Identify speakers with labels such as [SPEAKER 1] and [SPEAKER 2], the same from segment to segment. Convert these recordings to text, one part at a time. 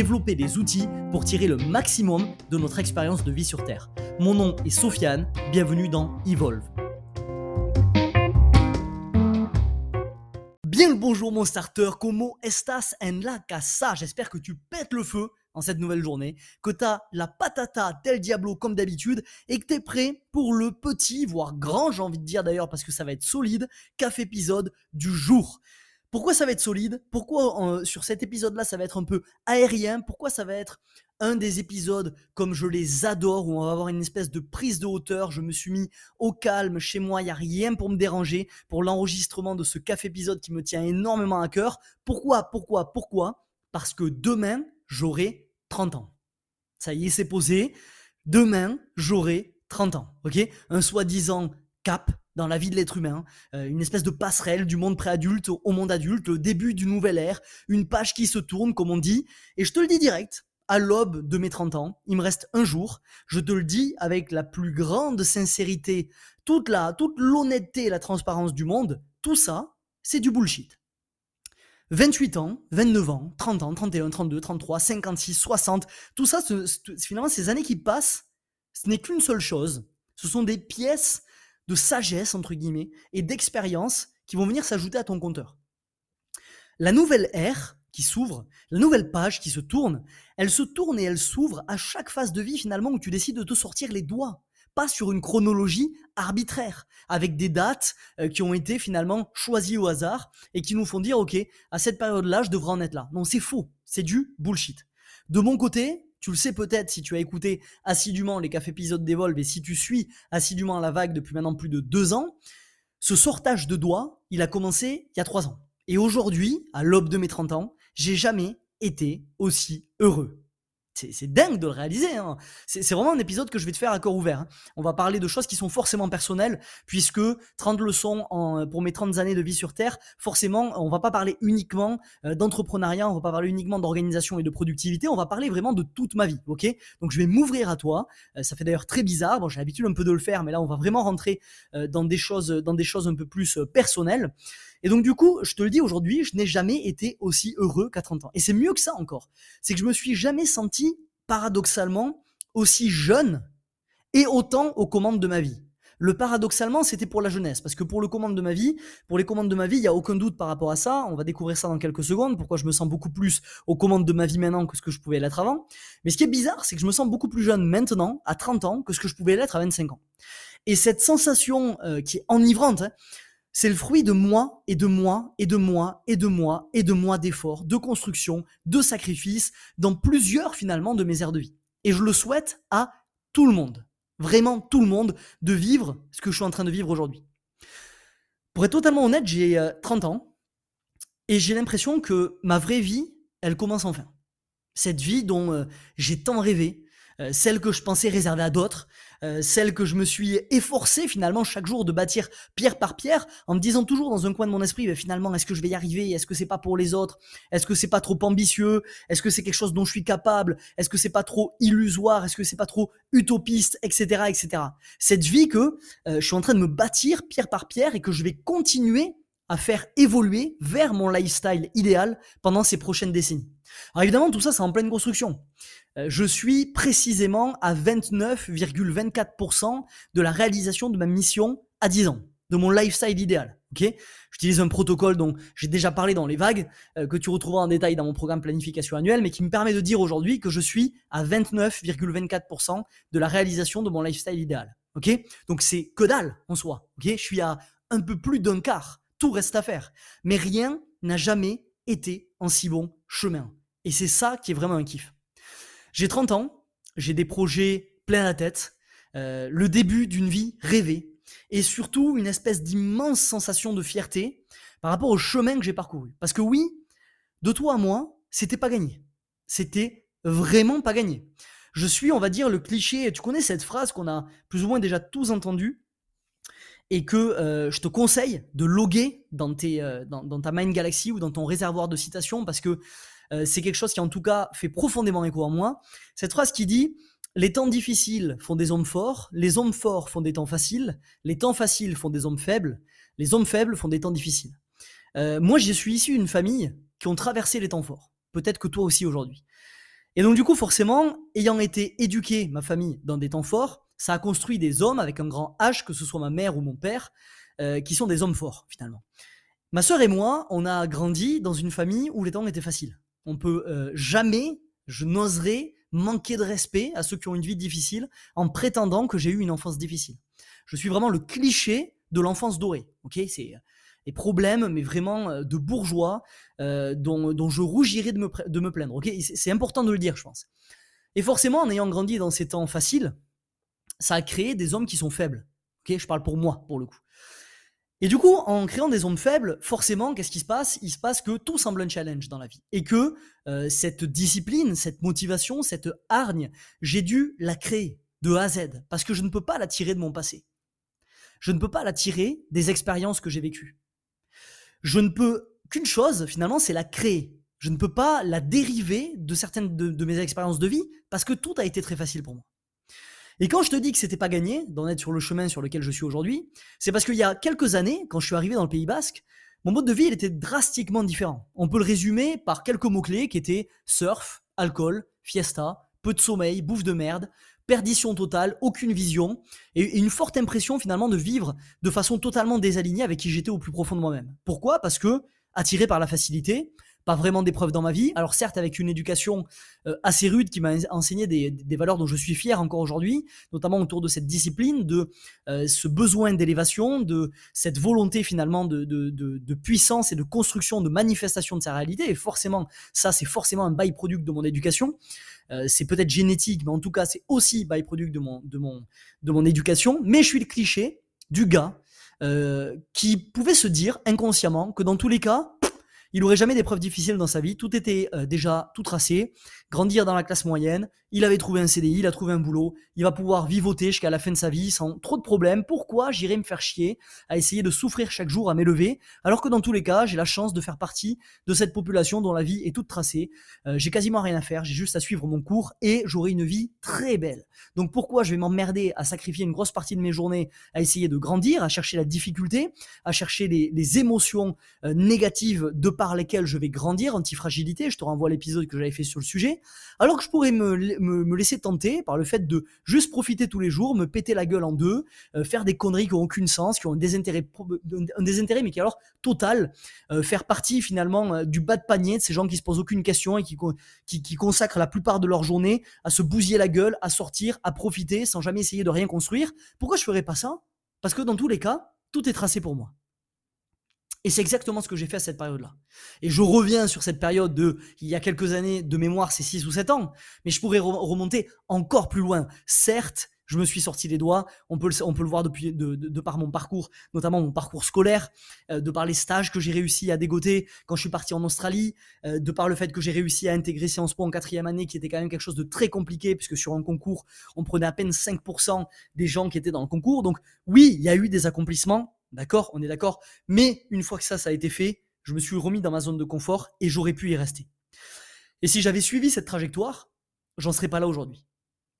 [SPEAKER 1] développer des outils pour tirer le maximum de notre expérience de vie sur Terre. Mon nom est Sofiane, bienvenue dans Evolve. Bien le bonjour mon starter, como estas en la casa J'espère que tu pètes le feu en cette nouvelle journée, que tu as la patata tel diablo comme d'habitude et que tu es prêt pour le petit, voire grand, j'ai envie de dire d'ailleurs parce que ça va être solide, café épisode du jour. Pourquoi ça va être solide? Pourquoi sur cet épisode-là ça va être un peu aérien? Pourquoi ça va être un des épisodes comme je les adore où on va avoir une espèce de prise de hauteur Je me suis mis au calme chez moi, il n'y a rien pour me déranger pour l'enregistrement de ce café épisode qui me tient énormément à cœur. Pourquoi Pourquoi Pourquoi? Parce que demain, j'aurai 30 ans. Ça y est, c'est posé. Demain, j'aurai 30 ans. Ok? Un soi-disant cap dans la vie de l'être humain, euh, une espèce de passerelle du monde préadulte au monde adulte, le début du nouvel ère, une page qui se tourne, comme on dit, et je te le dis direct, à l'aube de mes 30 ans, il me reste un jour, je te le dis avec la plus grande sincérité, toute la, toute l'honnêteté et la transparence du monde, tout ça, c'est du bullshit. 28 ans, 29 ans, 30 ans, 31, 32, 33, 56, 60, tout ça, finalement, ces années qui passent, ce n'est qu'une seule chose. Ce sont des pièces de sagesse, entre guillemets, et d'expérience qui vont venir s'ajouter à ton compteur. La nouvelle ère qui s'ouvre, la nouvelle page qui se tourne, elle se tourne et elle s'ouvre à chaque phase de vie finalement où tu décides de te sortir les doigts, pas sur une chronologie arbitraire, avec des dates euh, qui ont été finalement choisies au hasard et qui nous font dire, ok, à cette période-là, je devrais en être là. Non, c'est faux, c'est du bullshit. De mon côté, tu le sais peut-être si tu as écouté assidûment les cafés épisodes d'Evolve et si tu suis assidûment la vague depuis maintenant plus de deux ans, ce sortage de doigts, il a commencé il y a trois ans. Et aujourd'hui, à l'aube de mes 30 ans, j'ai jamais été aussi heureux c'est dingue de le réaliser. Hein. C'est vraiment un épisode que je vais te faire à corps ouvert. Hein. On va parler de choses qui sont forcément personnelles, puisque 30 leçons pour mes 30 années de vie sur Terre, forcément, on va pas parler uniquement euh, d'entrepreneuriat, on va pas parler uniquement d'organisation et de productivité, on va parler vraiment de toute ma vie. ok? Donc je vais m'ouvrir à toi. Euh, ça fait d'ailleurs très bizarre. J'ai l'habitude un peu de le faire, mais là, on va vraiment rentrer euh, dans des choses, dans des choses un peu plus personnelles. Et donc du coup, je te le dis aujourd'hui, je n'ai jamais été aussi heureux qu'à 30 ans. Et c'est mieux que ça encore. C'est que je me suis jamais senti paradoxalement aussi jeune et autant aux commandes de ma vie. Le paradoxalement, c'était pour la jeunesse, parce que pour le commande de ma vie, pour les commandes de ma vie, il y a aucun doute par rapport à ça. On va découvrir ça dans quelques secondes. Pourquoi je me sens beaucoup plus aux commandes de ma vie maintenant que ce que je pouvais l'être avant. Mais ce qui est bizarre, c'est que je me sens beaucoup plus jeune maintenant, à 30 ans, que ce que je pouvais l'être à 25 ans. Et cette sensation euh, qui est enivrante, hein, c'est le fruit de moi et de moi et de moi et de moi et de moi d'efforts, de construction, de sacrifices dans plusieurs finalement de mes aires de vie. Et je le souhaite à tout le monde, vraiment tout le monde, de vivre ce que je suis en train de vivre aujourd'hui. Pour être totalement honnête, j'ai 30 euh, ans et j'ai l'impression que ma vraie vie, elle commence enfin. Cette vie dont euh, j'ai tant rêvé, euh, celle que je pensais réservée à d'autres, euh, celle que je me suis efforcé finalement chaque jour de bâtir pierre par pierre, en me disant toujours dans un coin de mon esprit, bah, finalement, est-ce que je vais y arriver? Est-ce que c'est pas pour les autres? Est-ce que c'est pas trop ambitieux? Est-ce que c'est quelque chose dont je suis capable? Est-ce que c'est pas trop illusoire? Est-ce que c'est pas trop utopiste, etc., etc. Cette vie que euh, je suis en train de me bâtir pierre par pierre et que je vais continuer à faire évoluer vers mon lifestyle idéal pendant ces prochaines décennies. Alors évidemment, tout ça, c'est en pleine construction. Euh, je suis précisément à 29,24% de la réalisation de ma mission à 10 ans, de mon lifestyle idéal. Ok? J'utilise un protocole dont j'ai déjà parlé dans les vagues, euh, que tu retrouveras en détail dans mon programme planification annuelle, mais qui me permet de dire aujourd'hui que je suis à 29,24% de la réalisation de mon lifestyle idéal. Ok? Donc c'est que dalle en soi. Ok? Je suis à un peu plus d'un quart. Tout reste à faire. Mais rien n'a jamais été en si bon chemin. Et c'est ça qui est vraiment un kiff. J'ai 30 ans, j'ai des projets plein la tête, euh, le début d'une vie rêvée, et surtout une espèce d'immense sensation de fierté par rapport au chemin que j'ai parcouru. Parce que oui, de toi à moi, c'était pas gagné. c'était vraiment pas gagné. Je suis, on va dire, le cliché. Tu connais cette phrase qu'on a plus ou moins déjà tous entendue et que euh, je te conseille de loguer dans, tes, euh, dans, ta Mind Galaxy ou dans ton réservoir de citations parce que euh, c'est quelque chose qui en tout cas fait profondément écho en moi. Cette phrase qui dit les temps difficiles font des hommes forts, les hommes forts font des temps faciles, les temps faciles font des hommes faibles, les hommes faibles font des temps difficiles. moi, je suis issu d'une famille qui ont traversé les temps forts. Peut-être que toi aussi aujourd'hui. Et donc du coup, forcément, ayant été éduqué, ma famille, dans des temps forts, ça a construit des hommes avec un grand H, que ce soit ma mère ou mon père, euh, qui sont des hommes forts finalement. Ma sœur et moi, on a grandi dans une famille où les temps étaient faciles. On peut euh, jamais, je n'oserais manquer de respect à ceux qui ont une vie difficile en prétendant que j'ai eu une enfance difficile. Je suis vraiment le cliché de l'enfance dorée. Ok, c'est des problèmes, mais vraiment euh, de bourgeois, euh, dont, je rougirais de me, de me plaindre. ok? C'est important de le dire, je pense. Et forcément, en ayant grandi dans ces temps faciles, ça a créé des hommes qui sont faibles. ok? Je parle pour moi, pour le coup. Et du coup, en créant des hommes faibles, forcément, qu'est-ce qui se passe? Il se passe que tout semble un challenge dans la vie. Et que euh, cette discipline, cette motivation, cette hargne, j'ai dû la créer de A à Z. Parce que je ne peux pas la tirer de mon passé. Je ne peux pas la tirer des expériences que j'ai vécues je ne peux qu'une chose, finalement, c'est la créer. Je ne peux pas la dériver de certaines de, mes expériences de vie parce que tout a été très facile pour moi. Et quand je te dis que c'était pas gagné d'en être sur le chemin sur lequel je suis aujourd'hui, c'est parce qu'il y a quelques années, quand je suis arrivé dans le Pays Basque, mon mode de vie il était drastiquement différent. On peut le résumer par quelques mots-clés qui étaient surf, alcool, fiesta, peu de sommeil, bouffe de merde, perdition totale, aucune vision, et une forte impression finalement de vivre de façon totalement désalignée avec qui j'étais au plus profond de moi-même. Pourquoi? Parce que, attiré par la facilité, pas vraiment d'épreuves dans ma vie. Alors certes, avec une éducation euh, assez rude qui m'a enseigné des, valeurs dont je suis fier encore aujourd'hui, notamment autour de cette discipline, de euh, ce besoin d'élévation, de cette volonté finalement de, puissance et de construction, de manifestation de sa réalité. Et forcément, ça, c'est forcément un byproduct de mon éducation. Euh, c'est peut-être génétique, mais en tout cas, c'est aussi byproduct de, mon, de mon éducation. Mais je suis le cliché du gars qui pouvait se dire inconsciemment que dans tous les cas, il n'aurait jamais d'épreuves difficiles dans sa vie. Tout était euh, déjà tout tracé. Grandir dans la classe moyenne. Il avait trouvé un CDI, il a trouvé un boulot. Il va pouvoir vivoter jusqu'à la fin de sa vie sans trop de problèmes. Pourquoi j'irais me faire chier à essayer de souffrir chaque jour à m'élever alors que dans tous les cas, j'ai la chance de faire partie de cette population dont la vie est toute tracée. Euh, j'ai quasiment rien à faire. J'ai juste à suivre mon cours et j'aurai une vie très belle. Donc pourquoi je vais m'emmerder à sacrifier une grosse partie de mes journées à essayer de grandir, à chercher la difficulté, à chercher les, émotions euh, négatives de par lesquelles je vais grandir, anti-fragilité, je te renvoie l'épisode que j'avais fait sur le sujet, alors que je pourrais me, me, laisser tenter par le fait de juste profiter tous les jours, me péter la gueule en deux, euh, faire des conneries qui n'ont aucun sens, qui ont un désintérêt, un désintérêt mais qui est alors total, euh, faire partie finalement euh, du bas de panier de ces gens qui se posent aucune question et qui, qui, qui consacrent la plupart de leur journée à se bousiller la gueule, à sortir, à profiter sans jamais essayer de rien construire. Pourquoi je ferais pas ça? Parce que dans tous les cas, tout est tracé pour moi. Et c'est exactement ce que j'ai fait à cette période-là. Et je reviens sur cette période de, il y a quelques années, de mémoire, c'est 6 ou 7 ans, mais je pourrais remonter encore plus loin. Certes, je me suis sorti les doigts, on peut le, on peut le voir depuis, de, par mon parcours, notamment mon parcours scolaire, euh, de par les stages que j'ai réussi à dégoter quand je suis parti en Australie, euh, de par le fait que j'ai réussi à intégrer Sciences Po en quatrième année, qui était quand même quelque chose de très compliqué, puisque sur un concours, on prenait à peine 5% des gens qui étaient dans le concours. Donc oui, il y a eu des accomplissements, D'accord On est d'accord Mais une fois que ça, ça a été fait, je me suis remis dans ma zone de confort et j'aurais pu y rester. Et si j'avais suivi cette trajectoire, j'en serais pas là aujourd'hui.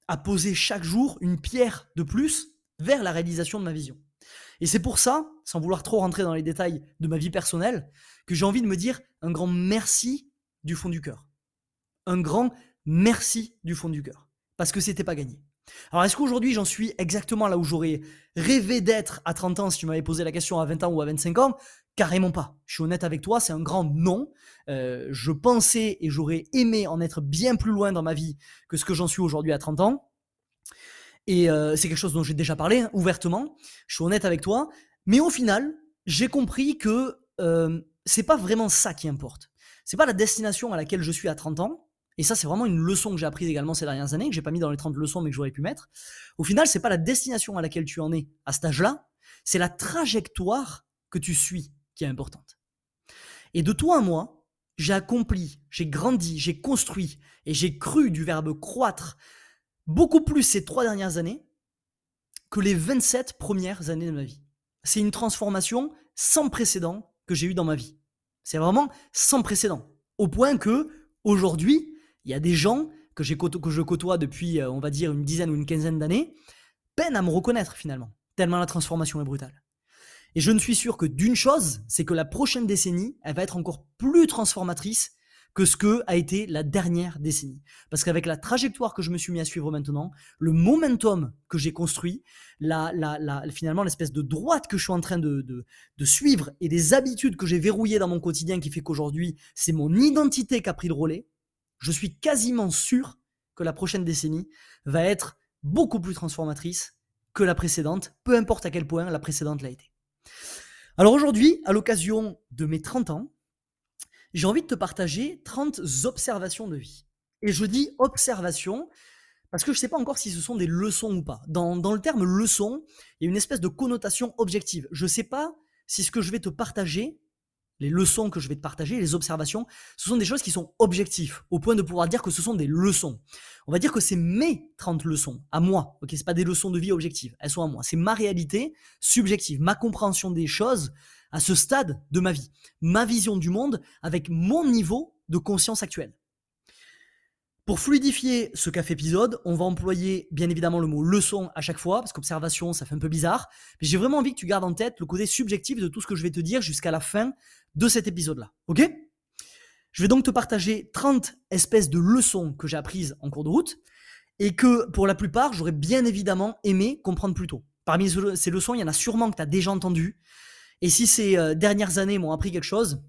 [SPEAKER 1] À poser chaque jour une pierre de plus vers la réalisation de ma vision. Et c'est pour ça, sans vouloir trop rentrer dans les détails de ma vie personnelle, que j'ai envie de me dire un grand merci du fond du cœur. Un grand merci du fond du cœur. Parce que c'était pas gagné. Alors est-ce qu'aujourd'hui j'en suis exactement là où j'aurais rêvé d'être à 30 ans si tu m'avais posé la question à 20 ans ou à 25 ans? Carrément pas. Je suis honnête avec toi, c'est un grand non. Euh, je pensais et j'aurais aimé en être bien plus loin dans ma vie que ce que j'en suis aujourd'hui à 30 ans. Et euh, c'est quelque chose dont j'ai déjà parlé hein, ouvertement. Je suis honnête avec toi. Mais au final, j'ai compris que euh, c'est pas vraiment ça qui importe. C'est pas la destination à laquelle je suis à 30 ans et ça, c'est vraiment une leçon que j'ai apprise également ces dernières années, que j'ai pas mis dans les 30 leçons, mais que j'aurais pu mettre. Au final, c'est pas la destination à laquelle tu en es à cet âge-là, c'est la trajectoire que tu suis qui est importante. Et de toi à moi, j'ai accompli, j'ai grandi, j'ai construit et j'ai cru du verbe croître beaucoup plus ces trois dernières années que les 27 premières années de ma vie. C'est une transformation sans précédent que j'ai eue dans ma vie. C'est vraiment sans précédent. Au point que, aujourd'hui, il y a des gens que, je côtoie depuis, euh, on va dire, une dizaine ou une quinzaine d'années, peinent à me reconnaître finalement, tellement la transformation est brutale. Et je ne suis sûr que d'une chose, c'est que la prochaine décennie, elle va être encore plus transformatrice que ce que a été la dernière décennie. Parce qu'avec la trajectoire que je me suis mis à suivre maintenant, le momentum que j'ai construit, finalement l'espèce de droite que je suis en train de, de, de suivre et des habitudes que j'ai verrouillées dans mon quotidien qui fait qu'aujourd'hui, c'est mon identité qui a pris le relais, je suis quasiment sûr que la prochaine décennie va être beaucoup plus transformatrice que la précédente, peu importe à quel point la précédente l'a été. Alors aujourd'hui, à l'occasion de mes 30 ans, j'ai envie de te partager 30 observations de vie. Et je dis observation parce que je ne sais pas encore si ce sont des leçons ou pas. Dans, dans, le terme leçon, il y a une espèce de connotation objective. Je ne sais pas si ce que je vais te partager les leçons que je vais te partager, les observations, ce sont des choses qui sont objectives, au point de pouvoir dire que ce sont des leçons. On va dire que c'est mes 30 leçons, à moi, ok C'est pas des leçons de vie objectives, elles sont à moi. C'est ma réalité subjective, ma compréhension des choses à ce stade de ma vie, ma vision du monde avec mon niveau de conscience actuelle. Pour fluidifier ce café épisode, on va employer bien évidemment le mot leçon à chaque fois, parce qu'observation, ça fait un peu bizarre. Mais j'ai vraiment envie que tu gardes en tête le côté subjectif de tout ce que je vais te dire jusqu'à la fin de cet épisode-là. Ok? Je vais donc te partager 30 espèces de leçons que j'ai apprises en cours de route et que pour la plupart, j'aurais bien évidemment aimé comprendre plus tôt. Parmi ces leçons, il y en a sûrement que tu as déjà entendu. Et si ces euh, dernières années m'ont appris quelque chose,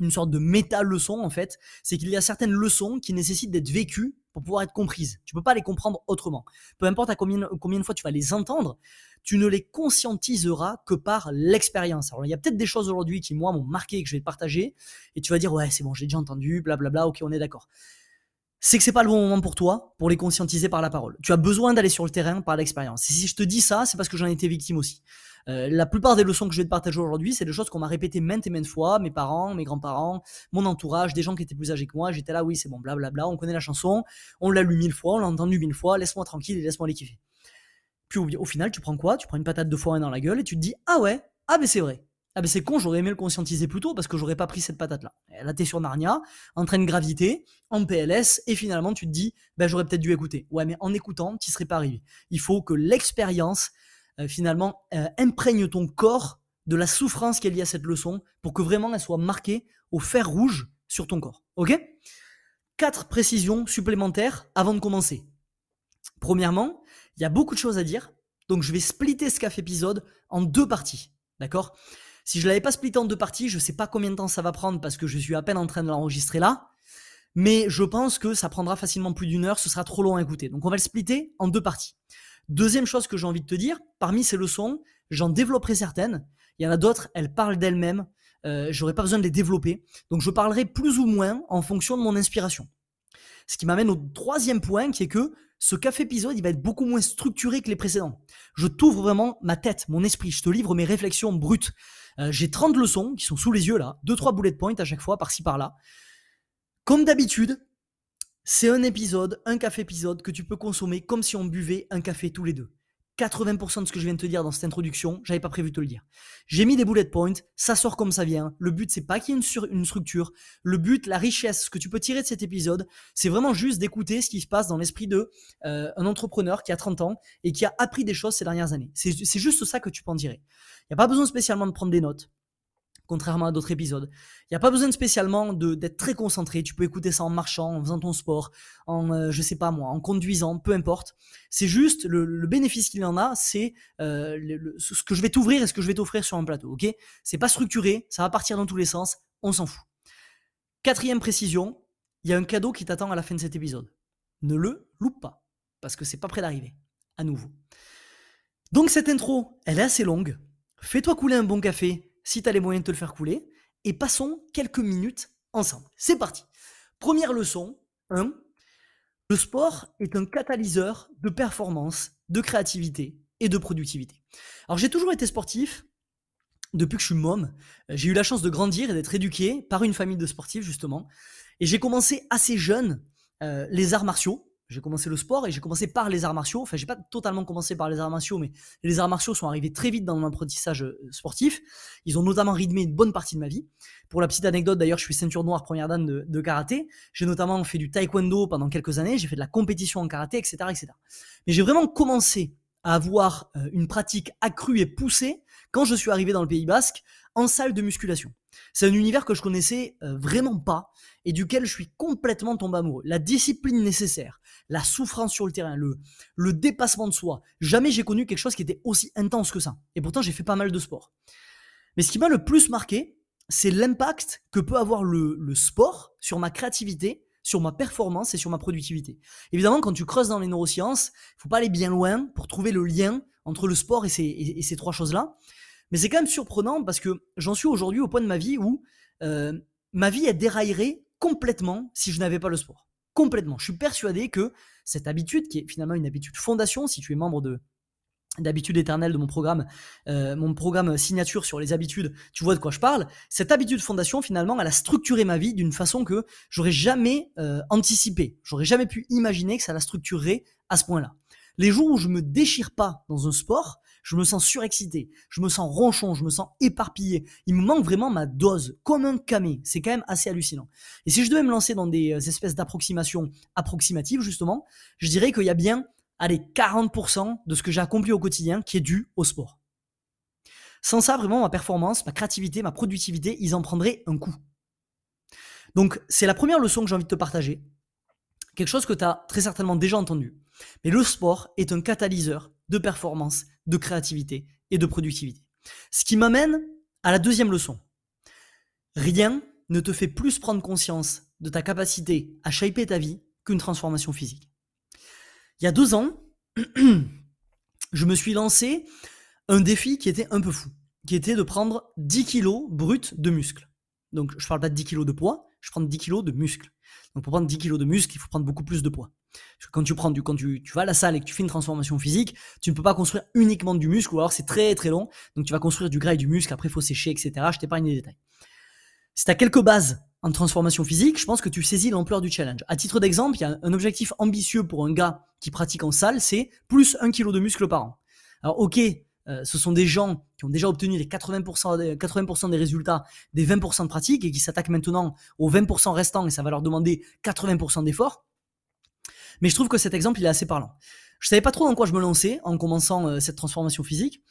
[SPEAKER 1] une sorte de méta-leçon en fait, c'est qu'il y a certaines leçons qui nécessitent d'être vécues pour pouvoir être comprises. Tu peux pas les comprendre autrement. Peu importe à combien, combien de fois tu vas les entendre, tu ne les conscientiseras que par l'expérience. Alors il y a peut-être des choses aujourd'hui qui moi m'ont marqué et que je vais te partager, et tu vas dire ouais c'est bon j'ai déjà entendu, blablabla, ok on est d'accord. C'est que c'est pas le bon moment pour toi pour les conscientiser par la parole. Tu as besoin d'aller sur le terrain par l'expérience. Si je te dis ça, c'est parce que j'en ai été victime aussi. Euh, la plupart des leçons que je vais te partager aujourd'hui, c'est des choses qu'on m'a répétées maintes et maintes fois, mes parents, mes grands-parents, mon entourage, des gens qui étaient plus âgés que moi. J'étais là, oui, c'est bon, blablabla, on connaît la chanson, on l'a lu mille fois, on l'a entendu mille fois, laisse-moi tranquille et laisse-moi les kiffer. Puis au, final, tu prends quoi? Tu prends une patate de foin dans la gueule et tu te dis, ah ouais, ah ben c'est vrai. Ah ben c'est con, j'aurais aimé le conscientiser plus tôt parce que j'aurais pas pris cette patate-là. Là, t'es sur Narnia, en train de graviter, en PLS, et finalement tu te dis, ben j'aurais peut-être dû écouter. Ouais, mais en écoutant, tu serais pas arrivé. Il faut que l'expérience finalement euh, imprègne ton corps de la souffrance qu'il y a cette leçon pour que vraiment elle soit marquée au fer rouge sur ton corps. Ok? Quatre précisions supplémentaires avant de commencer. Premièrement, il y a beaucoup de choses à dire, donc je vais splitter ce café épisode en deux parties. D'accord? Si je l'avais pas splitté en deux parties, je sais pas combien de temps ça va prendre parce que je suis à peine en train de l'enregistrer là. Mais je pense que ça prendra facilement plus d'une heure, ce sera trop long à écouter. Donc on va le splitter en deux parties. Deuxième chose que j'ai envie de te dire, parmi ces leçons, j'en développerai certaines. Il y en a d'autres, elles parlent d'elles-mêmes. Euh, J'aurais pas besoin de les développer. Donc je parlerai plus ou moins en fonction de mon inspiration. Ce qui m'amène au troisième point, qui est que ce café épisode, il va être beaucoup moins structuré que les précédents. Je t'ouvre vraiment ma tête, mon esprit. Je te livre mes réflexions brutes. Euh, j'ai 30 leçons qui sont sous les yeux là, deux trois bullet points à chaque fois, par-ci par-là. Comme d'habitude, c'est un épisode, un café épisode que tu peux consommer comme si on buvait un café tous les deux. 80% de ce que je viens de te dire dans cette introduction, j'avais pas prévu de te le dire. J'ai mis des bullet points, ça sort comme ça vient. Le but, c'est pas qu'il y ait une, structure. Le but, la richesse, que tu peux tirer de cet épisode, c'est vraiment juste d'écouter ce qui se passe dans l'esprit de euh, un entrepreneur qui a 30 ans et qui a appris des choses ces dernières années. C'est juste ça que tu peux en tirer. Il n'y a pas besoin spécialement de prendre des notes contrairement à d'autres épisodes. Il n'y a pas besoin spécialement d'être très concentré. Tu peux écouter ça en marchant, en faisant ton sport, en euh, je sais pas moi, en conduisant, peu importe. C'est juste le, bénéfice qu'il en a, c'est euh, ce que je vais t'ouvrir et ce que je vais t'offrir sur un plateau. Ok? C'est pas structuré, ça va partir dans tous les sens. On s'en fout. Quatrième précision, il y a un cadeau qui t'attend à la fin de cet épisode. Ne le loupe pas, parce que c'est pas prêt d'arriver. À nouveau. Donc cette intro, elle est assez longue. Fais-toi couler un bon café si tu as les moyens de te le faire couler, et passons quelques minutes ensemble. C'est parti. Première leçon 1. Le sport est un catalyseur de performance, de créativité et de productivité. Alors j'ai toujours été sportif, depuis que je suis môme. J'ai eu la chance de grandir et d'être éduqué par une famille de sportifs, justement. Et j'ai commencé assez jeune les arts martiaux. J'ai commencé le sport et j'ai commencé par les arts martiaux. Enfin, j'ai pas totalement commencé par les arts martiaux, mais les arts martiaux sont arrivés très vite dans mon apprentissage euh, sportif. Ils ont notamment rythmé une bonne partie de ma vie. Pour la petite anecdote, d'ailleurs, je suis ceinture noire première dan de, karaté. J'ai notamment fait du taekwondo pendant quelques années. J'ai fait de la compétition en karaté, etc., etc. Mais j'ai vraiment commencé à avoir euh, une pratique accrue et poussée quand je suis arrivé dans le Pays Basque en salle de musculation. C'est un univers que je connaissais euh, vraiment pas et duquel je suis complètement tombé amoureux. La discipline nécessaire, la souffrance sur le terrain, le, dépassement de soi. Jamais j'ai connu quelque chose qui était aussi intense que ça. Et pourtant, j'ai fait pas mal de sport. Mais ce qui m'a le plus marqué, c'est l'impact que peut avoir le, sport sur ma créativité, sur ma performance et sur ma productivité. Évidemment, quand tu creuses dans les neurosciences, il faut pas aller bien loin pour trouver le lien entre le sport et ces trois choses-là. Mais c'est quand même surprenant parce que j'en suis aujourd'hui au point de ma vie où euh, ma vie est déraillerait complètement si je n'avais pas le sport. Complètement. Je suis persuadé que cette habitude, qui est finalement une habitude fondation, si tu es membre de d'habitude éternelle de mon programme, euh, mon programme signature sur les habitudes, tu vois de quoi je parle. Cette habitude fondation, finalement, elle a structuré ma vie d'une façon que j'aurais jamais euh, anticipé. J'aurais jamais pu imaginer que ça la structurerait à ce point-là. Les jours où je me déchire pas dans un sport, je me sens surexcité, je me sens ronchon, je me sens éparpillé. Il me manque vraiment ma dose, comme un camé. C'est quand même assez hallucinant. Et si je devais me lancer dans des euh, espèces d'approximations approximatives, justement, je dirais qu'il y a bien, allez, 40% de ce que j'ai accompli au quotidien qui est dû au sport. Sans ça, vraiment, ma performance, ma créativité, ma productivité, ils en prendraient un coup. Donc, c'est la première leçon que j'ai envie de te partager. Quelque chose que tu as très certainement déjà entendu. Mais le sport est un catalyseur de performance, de créativité et de productivité. Ce qui m'amène à la deuxième leçon. Rien ne te fait plus prendre conscience de ta capacité à shaper ta vie qu'une transformation physique. Il y a deux ans, je me suis lancé un défi qui était un peu fou, qui était de prendre 10 kilos bruts de muscles. Donc je parle pas de 10 kilos de poids, je prends 10 kilos de muscles. Donc pour prendre 10 kilos de muscles, il faut prendre beaucoup plus de poids. Quand tu prends du, quand tu, vas à la salle et que tu fais une transformation physique, tu ne peux pas construire uniquement du muscle ou alors c'est très très long. Donc tu vas construire du gras et du muscle, après il faut sécher, etc. Je t'épargne les détails. Si tu as quelques bases en transformation physique, je pense que tu saisis l'ampleur du challenge. À titre d'exemple, il y a un objectif ambitieux pour un gars qui pratique en salle, c'est plus 1 kg de muscle par an. Alors ok, euh, ce sont des gens qui ont déjà obtenu les 80%, des, 80 des résultats des 20% de pratique et qui s'attaquent maintenant aux 20% restants et ça va leur demander 80% d'efforts. Mais je trouve que cet exemple, il est assez parlant. Je savais pas trop dans quoi je me lançais en commençant euh, cette transformation physique.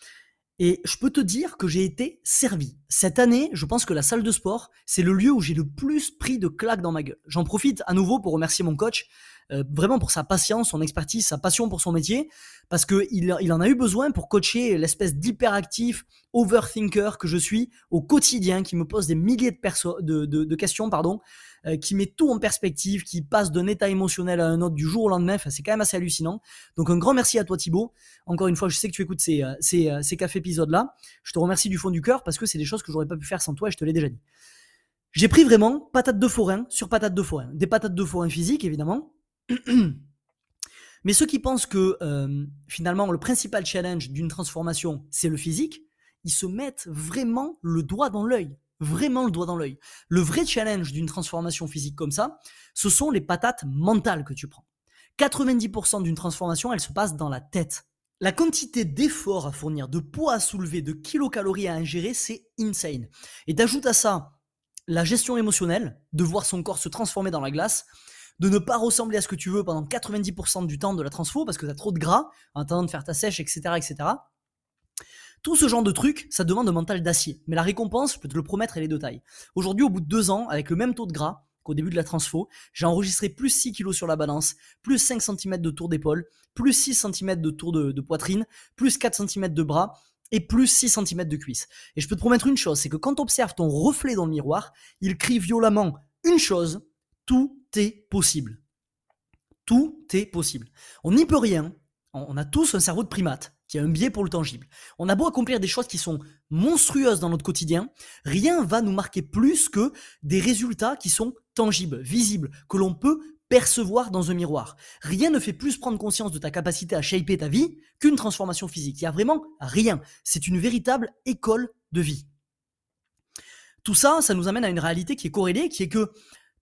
[SPEAKER 1] Et je peux te dire que j'ai été servi. Cette année, je pense que la salle de sport, c'est le lieu où j'ai le plus pris de claques dans ma gueule. J'en profite à nouveau pour remercier mon coach euh, vraiment pour sa patience, son expertise, sa passion pour son métier, parce qu'il il en a eu besoin pour coacher l'espèce d'hyperactif, overthinker que je suis au quotidien, qui me pose des milliers de, de, questions, pardon, euh, qui met tout en perspective, qui passe d'un état émotionnel à un autre du jour au lendemain. Enfin, c'est quand même assez hallucinant. Donc un grand merci à toi Thibaut. Encore une fois, je sais que tu écoutes ces, euh, ces, ces cafés épisodes-là. Je te remercie du fond du cœur parce que c'est des choses que j'aurais pas pu faire sans toi et je te l'ai déjà dit. J'ai pris vraiment patate de forain sur patate de forain. Des patates de forain physiques, évidemment, Mais ceux qui pensent que euh, finalement le principal challenge d'une transformation, c'est le physique, ils se mettent vraiment le doigt dans l'œil. Vraiment le doigt dans l'œil. Le vrai challenge d'une transformation physique comme ça, ce sont les patates mentales que tu prends. 90% d'une transformation, elle se passe dans la tête. La quantité d'efforts à fournir, de poids à soulever, de kilocalories à ingérer, c'est insane. Et t'ajoutes à ça la gestion émotionnelle, de voir son corps se transformer dans la glace, de ne pas ressembler à ce que tu veux pendant 90% du temps de la transfo parce que tu as trop de gras en attendant de faire ta sèche, etc., etc. Tout ce genre de trucs, ça demande un mental d'acier. Mais la récompense, je peux te le promettre, elle est de taille. Aujourd'hui, au bout de deux ans, avec le même taux de gras qu'au début de la transfo, j'ai enregistré plus 6 kg sur la balance, plus 5 cm de tour d'épaule, plus 6 cm de tour de, de poitrine, plus 4 cm de bras, et plus 6 cm de cuisse. Et je peux te promettre une chose, c'est que quand tu observes ton reflet dans le miroir, il crie violemment une chose, tout est possible. Tout est possible. On n'y peut rien. On a tous un cerveau de primate qui a un biais pour le tangible. On a beau accomplir des choses qui sont monstrueuses dans notre quotidien, rien va nous marquer plus que des résultats qui sont tangibles, visibles, que l'on peut percevoir dans un miroir. Rien ne fait plus prendre conscience de ta capacité à shaper ta vie qu'une transformation physique. Il n'y a vraiment rien. C'est une véritable école de vie. Tout ça, ça nous amène à une réalité qui est corrélée, qui est que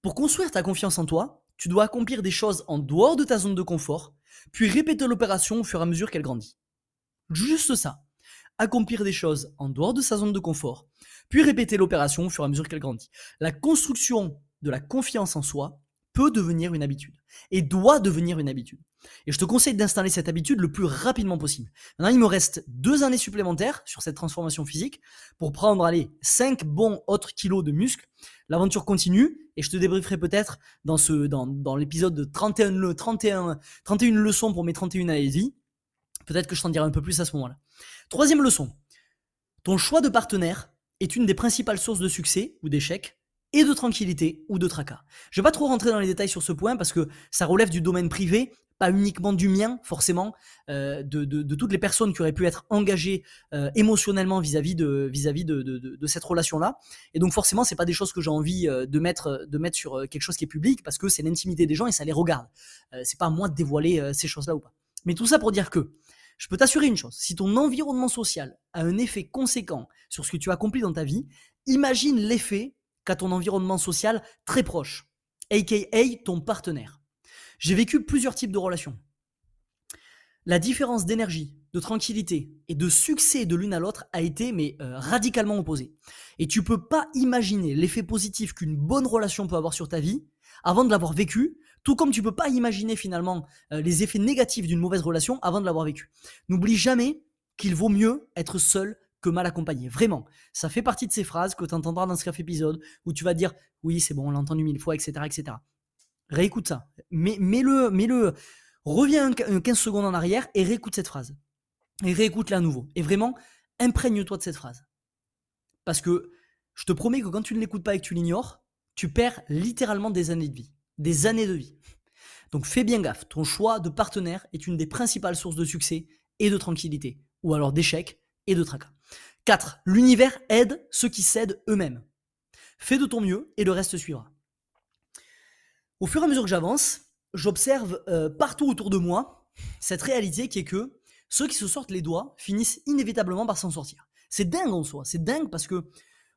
[SPEAKER 1] pour construire ta confiance en toi, tu dois accomplir des choses en dehors de ta zone de confort, puis répéter l'opération au fur et à mesure qu'elle grandit. Juste ça. Accomplir des choses en dehors de sa zone de confort, puis répéter l'opération au fur et à mesure qu'elle grandit. La construction de la confiance en soi peut devenir une habitude et doit devenir une habitude. Et je te conseille d'installer cette habitude le plus rapidement possible. Maintenant, il me reste deux années supplémentaires sur cette transformation physique pour prendre, allez, 5 bons autres kilos de muscles. L'aventure continue et je te débrieferai peut-être dans, ce, dans, dans l'épisode de 31, le 31, 31 leçons pour mes 31 années de vie. Peut-être que je t'en dirai un peu plus à ce moment-là. Troisième leçon. Ton choix de partenaire est une des principales sources de succès ou d'échec et de tranquillité ou de tracas. Je vais pas trop rentrer dans les détails sur ce point parce que ça relève du domaine privé, pas uniquement du mien forcément, euh, de, de, toutes les personnes qui auraient pu être engagées euh, émotionnellement vis-à-vis de vis-à-vis de, de, cette relation-là. Et donc forcément, c'est pas des choses que j'ai envie euh, de mettre de mettre sur quelque chose qui est public parce que c'est l'intimité des gens et ça les regarde. c'est pas à moi de dévoiler ces choses-là ou pas. Mais tout ça pour dire que je peux t'assurer une chose, si ton environnement social a un effet conséquent sur ce que tu accomplis dans ta vie, imagine l'effet qu'a ton environnement social très proche, aka ton partenaire. J'ai vécu plusieurs types de relations. La différence d'énergie, de tranquillité et de succès de l'une à l'autre a été mais euh, radicalement opposée. Et tu peux pas imaginer l'effet positif qu'une bonne relation peut avoir sur ta vie avant de l'avoir vécu, tout comme tu peux pas imaginer finalement euh, les effets négatifs d'une mauvaise relation avant de l'avoir vécu. N'oublie jamais qu'il vaut mieux être seul que mal accompagné. Vraiment, ça fait partie de ces phrases que tu entendras dans ce café épisode où tu vas dire oui, c'est bon, on l'a entendu mille fois, etc., etc. Réécoute ça. Mets-le, reviens 15 secondes en arrière et réécoute cette phrase. Et réécoute-la à nouveau. Et vraiment, imprègne-toi de cette phrase. Parce que je te promets que quand tu ne l'écoutes pas et que tu l'ignores, tu perds littéralement des années de vie. Des années de vie. Donc fais bien gaffe, ton choix de partenaire est une des principales sources de succès et de tranquillité, ou alors d'échec et de tracas. 4. L'univers aide ceux qui cèdent eux-mêmes. Fais de ton mieux et le reste suivra. Au fur et à mesure que j'avance, j'observe euh, partout autour de moi cette réalité qui est que ceux qui se sortent les doigts finissent inévitablement par s'en sortir. C'est dingue en soi, c'est dingue parce que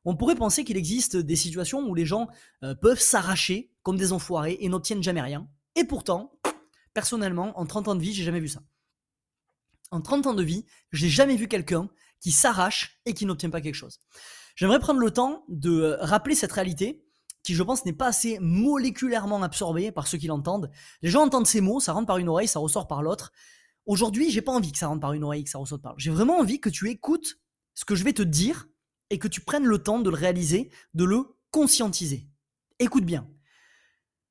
[SPEAKER 1] on pourrait penser qu'il existe des situations où les gens euh, peuvent s'arracher comme des enfoirés et n'obtiennent jamais rien. Et pourtant, personnellement, en 30 ans de vie, j'ai jamais vu ça. En 30 ans de vie, j'ai jamais vu quelqu'un qui s'arrache et qui n'obtient pas quelque chose. J'aimerais prendre le temps de euh, rappeler cette réalité qui, je pense, n'est pas assez moléculairement absorbée par ceux qui l'entendent. Les gens entendent ces mots, ça rentre par une oreille, ça ressort par l'autre. Aujourd'hui, j'ai pas envie que ça rentre par une oreille, que ça ressorte par l'autre. J'ai vraiment envie que tu écoutes ce que je vais te dire et que tu prennes le temps de le réaliser, de le conscientiser. Écoute bien.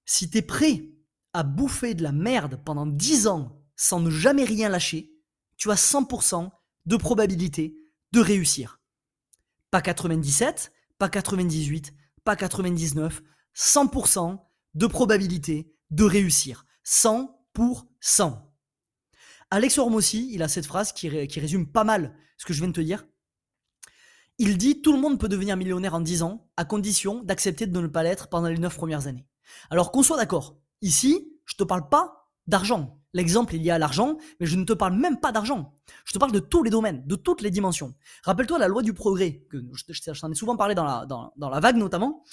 [SPEAKER 1] Si tu es prêt à bouffer de la merde pendant 10 ans sans ne jamais rien lâcher, tu as 100% de probabilité de réussir. Pas 97, pas 98, pas 99, 100% de probabilité de réussir. 100%. Alex Hormosy, il a cette phrase qui, qui, résume pas mal ce que je viens de te dire. Il dit tout le monde peut devenir millionnaire en 10 ans, à condition d'accepter de ne pas l'être pendant les 9 premières années. Alors qu'on soit d'accord, ici, je te parle pas d'argent. L'exemple, il y a l'argent, mais je ne te parle même pas d'argent. Je te parle de tous les domaines, de toutes les dimensions. Rappelle-toi la loi du progrès, que je t'en ai souvent parlé dans la, vague notamment.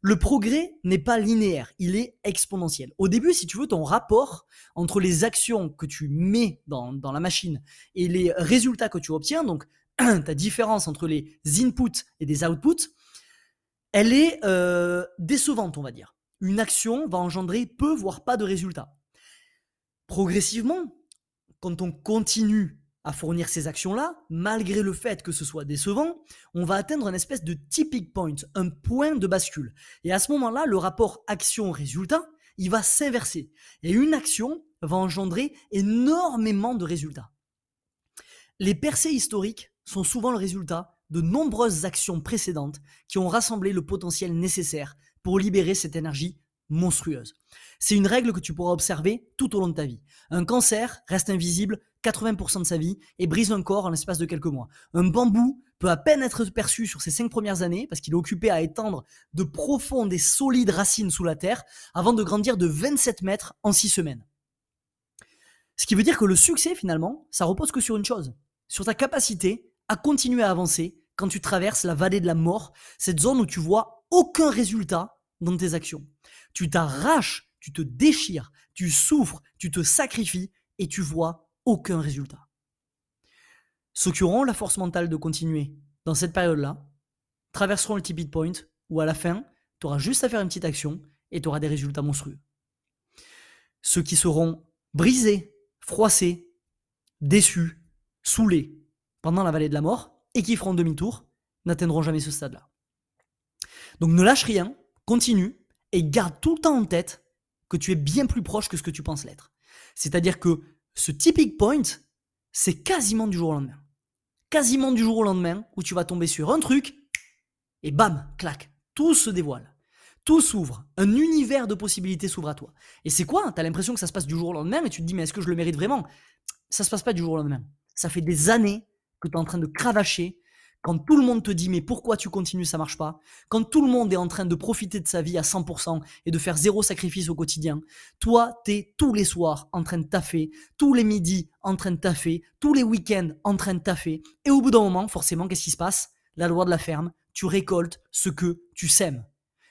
[SPEAKER 1] Le progrès n'est pas linéaire, il est exponentiel. Au début, si tu veux, ton rapport entre les actions que tu mets dans, dans la machine et les résultats que tu obtiens, donc ta différence entre les inputs et des outputs, elle est euh, décevante, on va dire. Une action va engendrer peu, voire pas de résultats progressivement, quand on continue à fournir ces actions-là, malgré le fait que ce soit décevant, on va atteindre une espèce de tipping point, un point de bascule. Et à ce moment-là, le rapport action-résultat, il va s'inverser. Et une action va engendrer énormément de résultats. Les percées historiques sont souvent le résultat de nombreuses actions précédentes qui ont rassemblé le potentiel nécessaire pour libérer cette énergie monstrueuse. C'est une règle que tu pourras observer tout au long de ta vie. Un cancer reste invisible 80% de sa vie et brise un corps en l'espace de quelques mois. Un bambou peut à peine être perçu sur ses cinq premières années parce qu'il est occupé à étendre de profondes et solides racines sous la terre avant de grandir de 27 mètres en 6 semaines. Ce qui veut dire que le succès finalement, ça repose que sur une chose, sur ta capacité à continuer à avancer quand tu traverses la vallée de la mort, cette zone où tu vois aucun résultat dans tes actions. Tu t'arraches, tu te déchires, tu souffres, tu te sacrifies et tu vois aucun résultat. Ceux qui auront la force mentale de continuer dans cette période-là traverseront le tipping point où à la fin, tu auras juste à faire une petite action et tu auras des résultats monstrueux. Ceux qui seront brisés, froissés, déçus, saoulés pendant la vallée de la mort et qui feront demi-tour n'atteindront jamais ce stade-là. Donc ne lâche rien, continue et garde tout le temps en tête que tu es bien plus proche que ce que tu penses l'être. C'est-à-dire que ce tipping point, c'est quasiment du jour au lendemain. Quasiment du jour au lendemain où tu vas tomber sur un truc et bam, clac, tout se dévoile. Tout s'ouvre. Un univers de possibilités s'ouvre à toi. Et c'est quoi? Tu as l'impression que ça se passe du jour au lendemain et tu te dis mais est-ce que je le mérite vraiment? Ça se passe pas du jour au lendemain. Ça fait des années que tu es en train de cravacher, quand tout le monde te dit mais pourquoi tu continues, ça marche pas, quand tout le monde est en train de profiter de sa vie à 100% et de faire zéro sacrifice au quotidien, toi, tu es tous les soirs en train de taffer, tous les midis en train de taffer, tous les week-ends en train de taffer, et au bout d'un moment, forcément, qu'est-ce qui se passe? La loi de la ferme, tu récoltes ce que tu sèmes.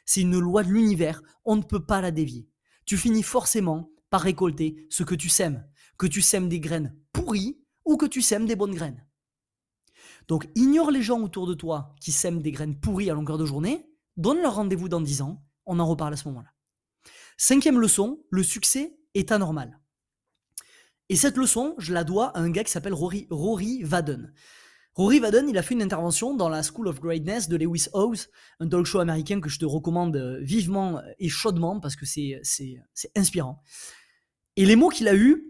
[SPEAKER 1] C'est une loi de l'univers, on ne peut pas la dévier. Tu finis forcément par récolter ce que tu sèmes, que tu sèmes des graines pourries ou que tu sèmes des bonnes graines. Donc ignore les gens autour de toi qui sèment des graines pourries à longueur de journée, donne-leur rendez-vous dans 10 ans, on en reparle à ce moment-là. Cinquième leçon, le succès est anormal. Et cette leçon, je la dois à un gars qui s'appelle Rory, Rory Vaden. Rory Vaden, il a fait une intervention dans la School of Greatness de Lewis Howes, un talk show américain que je te recommande euh, vivement et chaudement parce que c'est inspirant. Et les mots qu'il a eus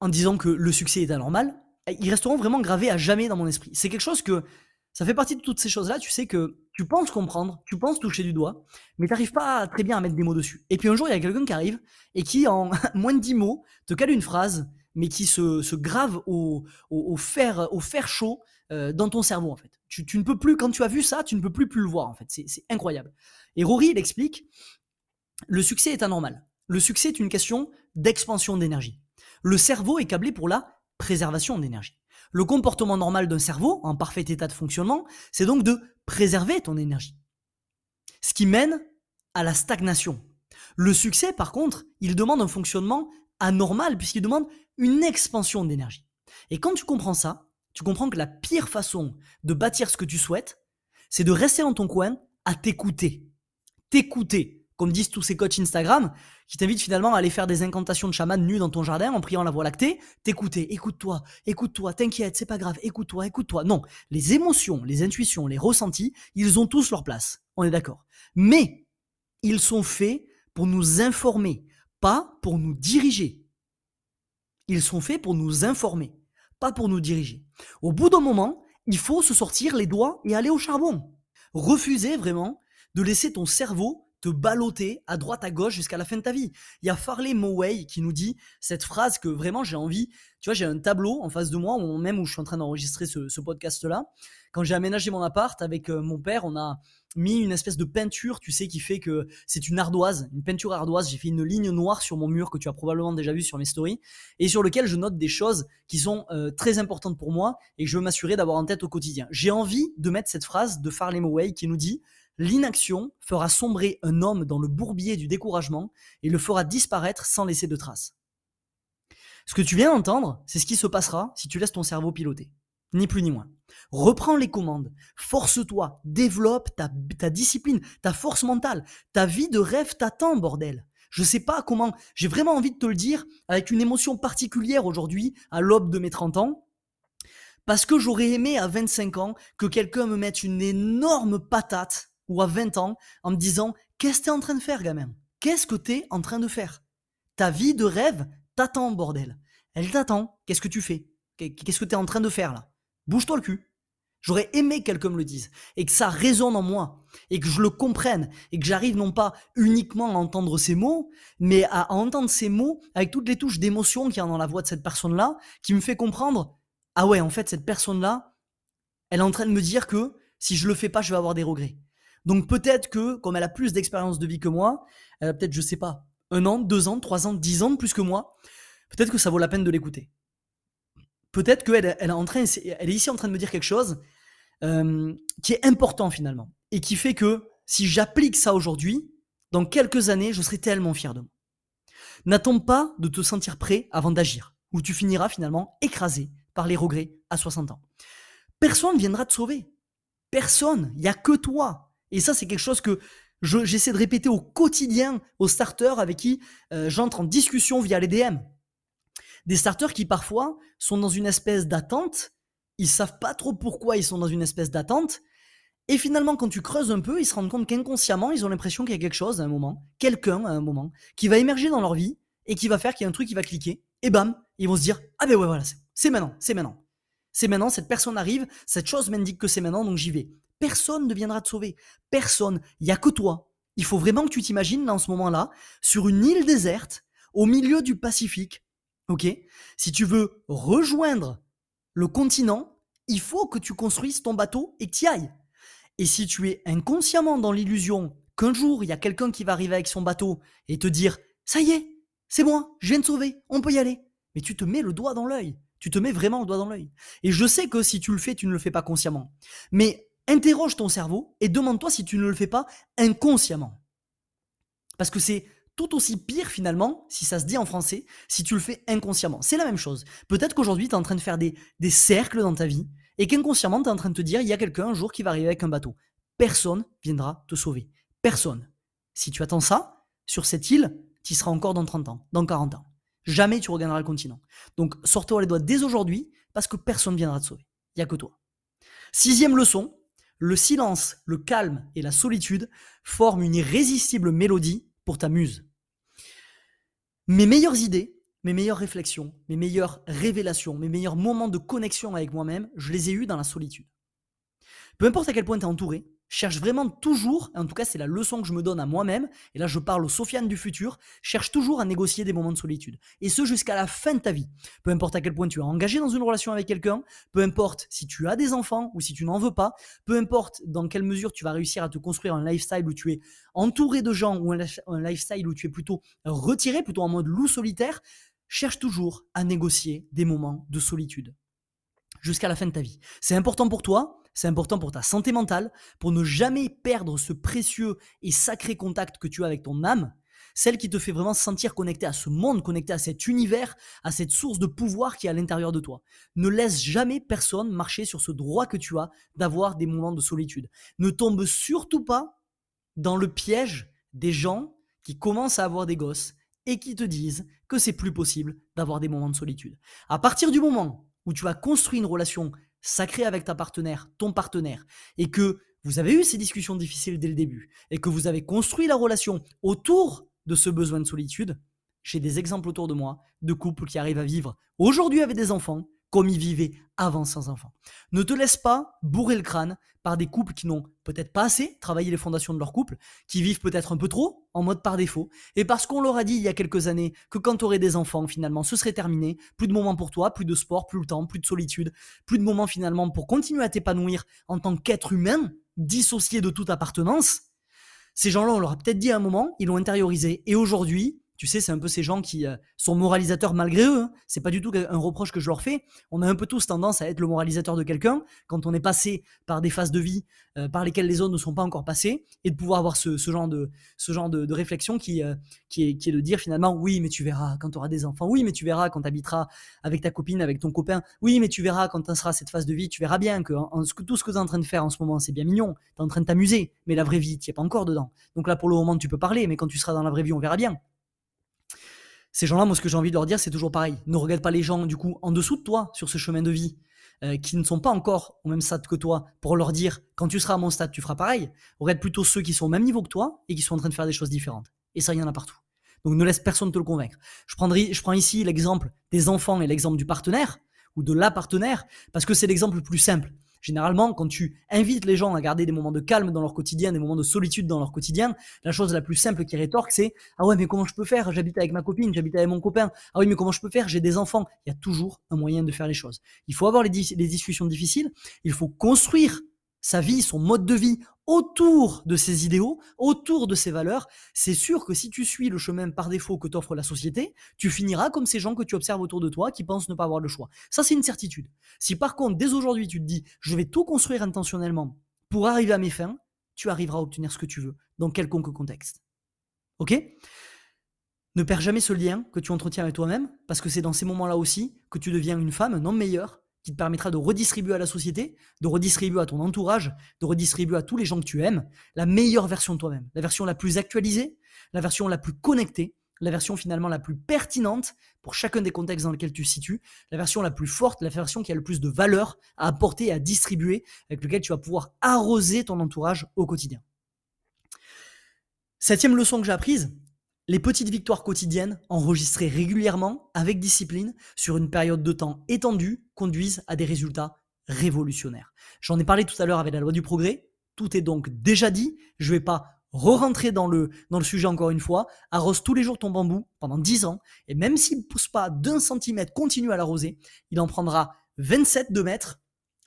[SPEAKER 1] en disant que le succès est anormal, ils resteront vraiment gravés à jamais dans mon esprit. C'est quelque chose que ça fait partie de toutes ces choses-là. Tu sais que tu penses comprendre, tu penses toucher du doigt, mais tu n'arrives pas très bien à mettre des mots dessus. Et puis un jour, il y a quelqu'un qui arrive et qui, en moins de 10 mots, te cale une phrase, mais qui se, grave au, fer, au fer chaud euh, dans ton cerveau, en fait. Tu, ne peux plus, quand tu as vu ça, tu ne peux plus plus le voir, en fait. C'est incroyable. Et Rory, il explique le succès est anormal. Le succès est une question d'expansion d'énergie. Le cerveau est câblé pour la préservation d'énergie. Le comportement normal d'un cerveau, en parfait état de fonctionnement, c'est donc de préserver ton énergie. Ce qui mène à la stagnation. Le succès, par contre, il demande un fonctionnement anormal puisqu'il demande une expansion d'énergie. Et quand tu comprends ça, tu comprends que la pire façon de bâtir ce que tu souhaites, c'est de rester dans ton coin à t'écouter. T'écouter comme disent tous ces coachs Instagram, qui t'invitent finalement à aller faire des incantations de chaman nus dans ton jardin en priant la voie lactée, t'écouter, écoute-toi, écoute-toi, t'inquiète, c'est pas grave, écoute-toi, écoute-toi. Non, les émotions, les intuitions, les ressentis, ils ont tous leur place, on est d'accord. Mais ils sont faits pour nous informer, pas pour nous diriger. Ils sont faits pour nous informer, pas pour nous diriger. Au bout d'un moment, il faut se sortir les doigts et aller au charbon. Refuser vraiment de laisser ton cerveau te balloter à droite à gauche jusqu'à la fin de ta vie. Il y a Farley Moway qui nous dit cette phrase que vraiment j'ai envie. Tu vois, j'ai un tableau en face de moi, même où je suis en train d'enregistrer ce, podcast-là. Quand j'ai aménagé mon appart avec euh, mon père, on a mis une espèce de peinture, tu sais, qui fait que c'est une ardoise, une peinture ardoise. J'ai fait une ligne noire sur mon mur que tu as probablement déjà vu sur mes stories et sur lequel je note des choses qui sont euh, très importantes pour moi et que je veux m'assurer d'avoir en tête au quotidien. J'ai envie de mettre cette phrase de Farley Moway qui nous dit L'inaction fera sombrer un homme dans le bourbier du découragement et le fera disparaître sans laisser de traces. Ce que tu viens d'entendre, c'est ce qui se passera si tu laisses ton cerveau piloter. Ni plus ni moins. Reprends les commandes, force-toi, développe ta, discipline, ta force mentale, ta vie de rêve t'attend, bordel. Je sais pas comment, j'ai vraiment envie de te le dire avec une émotion particulière aujourd'hui, à l'aube de mes 30 ans, parce que j'aurais aimé à 25 ans que quelqu'un me mette une énorme patate ou à 20 ans en me disant Qu'est-ce que tu es en train de faire, gamin? Qu'est-ce que tu es en train de faire? Ta vie de rêve t'attend, bordel. Elle t'attend. Qu'est-ce que tu fais? Qu'est-ce que tu es en train de faire là? Bouge-toi le cul. J'aurais aimé que quelqu'un me le dise et que ça résonne en moi et que je le comprenne et que j'arrive non pas uniquement à entendre ces mots, mais à, entendre ces mots avec toutes les touches d'émotion qu'il y a dans la voix de cette personne-là qui me fait comprendre ah ouais, en fait, cette personne-là, elle est en train de me dire que si je le fais pas, je vais avoir des regrets. Donc peut-être que, comme elle a plus d'expérience de vie que moi, elle a peut-être, je sais pas, un an, deux ans, trois ans, dix ans plus que moi, peut-être que ça vaut la peine de l'écouter. Peut-être qu'elle elle est ici en train de me dire quelque chose euh, qui est important finalement et qui fait que si j'applique ça aujourd'hui, dans quelques années, je serai tellement fier de moi. N'attends pas de te sentir prêt avant d'agir, ou tu finiras finalement écrasé par les regrets à 60 ans. Personne ne viendra te sauver. Personne. Il n'y a que toi. Et ça, c'est quelque chose que j'essaie de répéter au quotidien aux starters avec qui euh, j'entre en discussion via les DM. Des starters qui parfois sont dans une espèce d'attente, ils savent pas trop pourquoi ils sont dans une espèce d'attente, et finalement quand tu creuses un peu, ils se rendent compte qu'inconsciemment, ils ont l'impression qu'il y a quelque chose à un moment, quelqu'un à un moment, qui va émerger dans leur vie et qui va faire qu'il y a un truc qui va cliquer, et bam, ils vont se dire ah ben ouais voilà, c'est maintenant, c'est maintenant. C'est maintenant, cette personne arrive, cette chose m'indique que c'est maintenant, donc j'y vais. Personne ne viendra te sauver. Personne. Il n'y a que toi. Il faut vraiment que tu t'imagines dans ce moment-là, sur une île déserte, au milieu du Pacifique. Ok? Si tu veux rejoindre le continent, il faut que tu construises ton bateau et que tu y ailles. Et si tu es inconsciemment dans l'illusion qu'un jour il y a quelqu'un qui va arriver avec son bateau et te dire Ça y est, c'est moi, je viens de sauver, on peut y aller. Mais tu te mets le doigt dans l'œil. Tu te mets vraiment le doigt dans l'œil. Et je sais que si tu le fais, tu ne le fais pas consciemment. Mais interroge ton cerveau et demande-toi si tu ne le fais pas inconsciemment. Parce que c'est tout aussi pire finalement, si ça se dit en français, si tu le fais inconsciemment. C'est la même chose. Peut-être qu'aujourd'hui, tu es en train de faire des, cercles dans ta vie et qu'inconsciemment, tu es en train de te dire, il y a quelqu'un un jour qui va arriver avec un bateau. Personne viendra te sauver. Personne. Si tu attends ça, sur cette île, tu seras encore dans 30 ans, dans 40 ans. Jamais tu regagneras le continent. Donc, sors-toi les doigts dès aujourd'hui parce que personne ne viendra te sauver. Il n'y a que toi. Sixième leçon, le silence, le calme et la solitude forment une irrésistible mélodie pour ta muse. Mes meilleures idées, mes meilleures réflexions, mes meilleures révélations, mes meilleurs moments de connexion avec moi-même, je les ai eus dans la solitude. Peu importe à quel point tu es entouré, cherche vraiment toujours, en tout cas c'est la leçon que je me donne à moi-même, et là je parle aux Sofiane du futur, cherche toujours à négocier des moments de solitude. Et ce jusqu'à la fin de ta vie. Peu importe à quel point tu es engagé dans une relation avec quelqu'un, peu importe si tu as des enfants ou si tu n'en veux pas, peu importe dans quelle mesure tu vas réussir à te construire un lifestyle où tu es entouré de gens ou un lifestyle où tu es plutôt retiré, plutôt en mode loup solitaire, cherche toujours à négocier des moments de solitude jusqu'à la fin de ta vie. C'est important pour toi, c'est important pour ta santé mentale, pour ne jamais perdre ce précieux et sacré contact que tu as avec ton âme, celle qui te fait vraiment sentir connecté à ce monde, connecté à cet univers, à cette source de pouvoir qui est à l'intérieur de toi. Ne laisse jamais personne marcher sur ce droit que tu as d'avoir des moments de solitude. Ne tombe surtout pas dans le piège des gens qui commencent à avoir des gosses et qui te disent que c'est plus possible d'avoir des moments de solitude. À partir du moment où tu as construit une relation sacrée avec ta partenaire, ton partenaire, et que vous avez eu ces discussions difficiles dès le début, et que vous avez construit la relation autour de ce besoin de solitude, j'ai des exemples autour de moi de couples qui arrivent à vivre aujourd'hui avec des enfants, comme ils vivaient avant sans enfants. Ne te laisse pas bourrer le crâne par des couples qui n'ont peut-être pas assez travaillé les fondations de leur couple, qui vivent peut-être un peu trop en mode par défaut, et parce qu'on leur a dit il y a quelques années que quand tu aurais des enfants, finalement, ce serait terminé, plus de moments pour toi, plus de sport, plus de temps, plus de solitude, plus de moments finalement pour continuer à t'épanouir en tant qu'être humain, dissocié de toute appartenance. Ces gens-là, on leur a peut-être dit à un moment, ils l'ont intériorisé, et aujourd'hui, tu sais, c'est un peu ces gens qui euh, sont moralisateurs malgré eux. Hein. C'est pas du tout un reproche que je leur fais. On a un peu tous tendance à être le moralisateur de quelqu'un quand on est passé par des phases de vie euh, par lesquelles les autres ne sont pas encore passées et de pouvoir avoir ce, genre de réflexion qui euh, qui est de dire finalement oui mais tu verras quand tu auras des enfants oui mais tu verras quand tu habiteras avec ta copine avec ton copain oui mais tu verras quand tu seras cette phase de vie tu verras bien que, tout ce que tu es en train de faire en ce moment c'est bien mignon tu es en train de t'amuser mais la vraie vie tu es pas encore dedans donc là pour le moment tu peux parler mais quand tu seras dans la vraie vie on verra bien ces gens-là, moi, ce que j'ai envie de leur dire, c'est toujours pareil. Ne regarde pas les gens, du coup, en dessous de toi, sur ce chemin de vie, euh, qui ne sont pas encore au même stade que toi, pour leur dire, quand tu seras à mon stade, tu feras pareil. Regarde plutôt ceux qui sont au même niveau que toi et qui sont en train de faire des choses différentes. Et ça, il y en a partout. Donc, ne laisse personne te le convaincre. Je, je prends ici l'exemple des enfants et l'exemple du partenaire, ou de la partenaire, parce que c'est l'exemple le plus simple. Généralement, quand tu invites les gens à garder des moments de calme dans leur quotidien, des moments de solitude dans leur quotidien, la chose la plus simple qui rétorque, c'est Ah ouais, mais comment je peux faire? J'habite avec ma copine, j'habite avec mon copain. Ah oui, mais comment je peux faire? J'ai des enfants. Il y a toujours un moyen de faire les choses. Il faut avoir les, discussions difficiles, il faut construire sa vie, son mode de vie autour de ses idéaux, autour de ses valeurs, c'est sûr que si tu suis le chemin par défaut que t'offre la société, tu finiras comme ces gens que tu observes autour de toi qui pensent ne pas avoir le choix. Ça, c'est une certitude. Si par contre, dès aujourd'hui, tu te dis, je vais tout construire intentionnellement pour arriver à mes fins, tu arriveras à obtenir ce que tu veux, dans quelconque contexte. Ok? Ne perds jamais ce lien que tu entretiens avec toi-même, parce que c'est dans ces moments-là aussi que tu deviens une femme, un homme meilleur, qui te permettra de redistribuer à la société, de redistribuer à ton entourage, de redistribuer à tous les gens que tu aimes la meilleure version de toi-même, la version la plus actualisée, la version la plus connectée, la version finalement la plus pertinente pour chacun des contextes dans lesquels tu te situes, la version la plus forte, la version qui a le plus de valeur à apporter et à distribuer, avec lequel tu vas pouvoir arroser ton entourage au quotidien. Septième leçon que j'ai apprise, les petites victoires quotidiennes, enregistrées régulièrement, avec discipline, sur une période de temps étendue, conduisent à des résultats révolutionnaires. J'en ai parlé tout à l'heure avec la loi du progrès. Tout est donc déjà dit. Je ne vais pas re-rentrer dans le, dans le sujet encore une fois. Arrose tous les jours ton bambou pendant 10 ans. Et même s'il ne pousse pas d'un centimètre, continue à l'arroser. Il en prendra 27 de mètres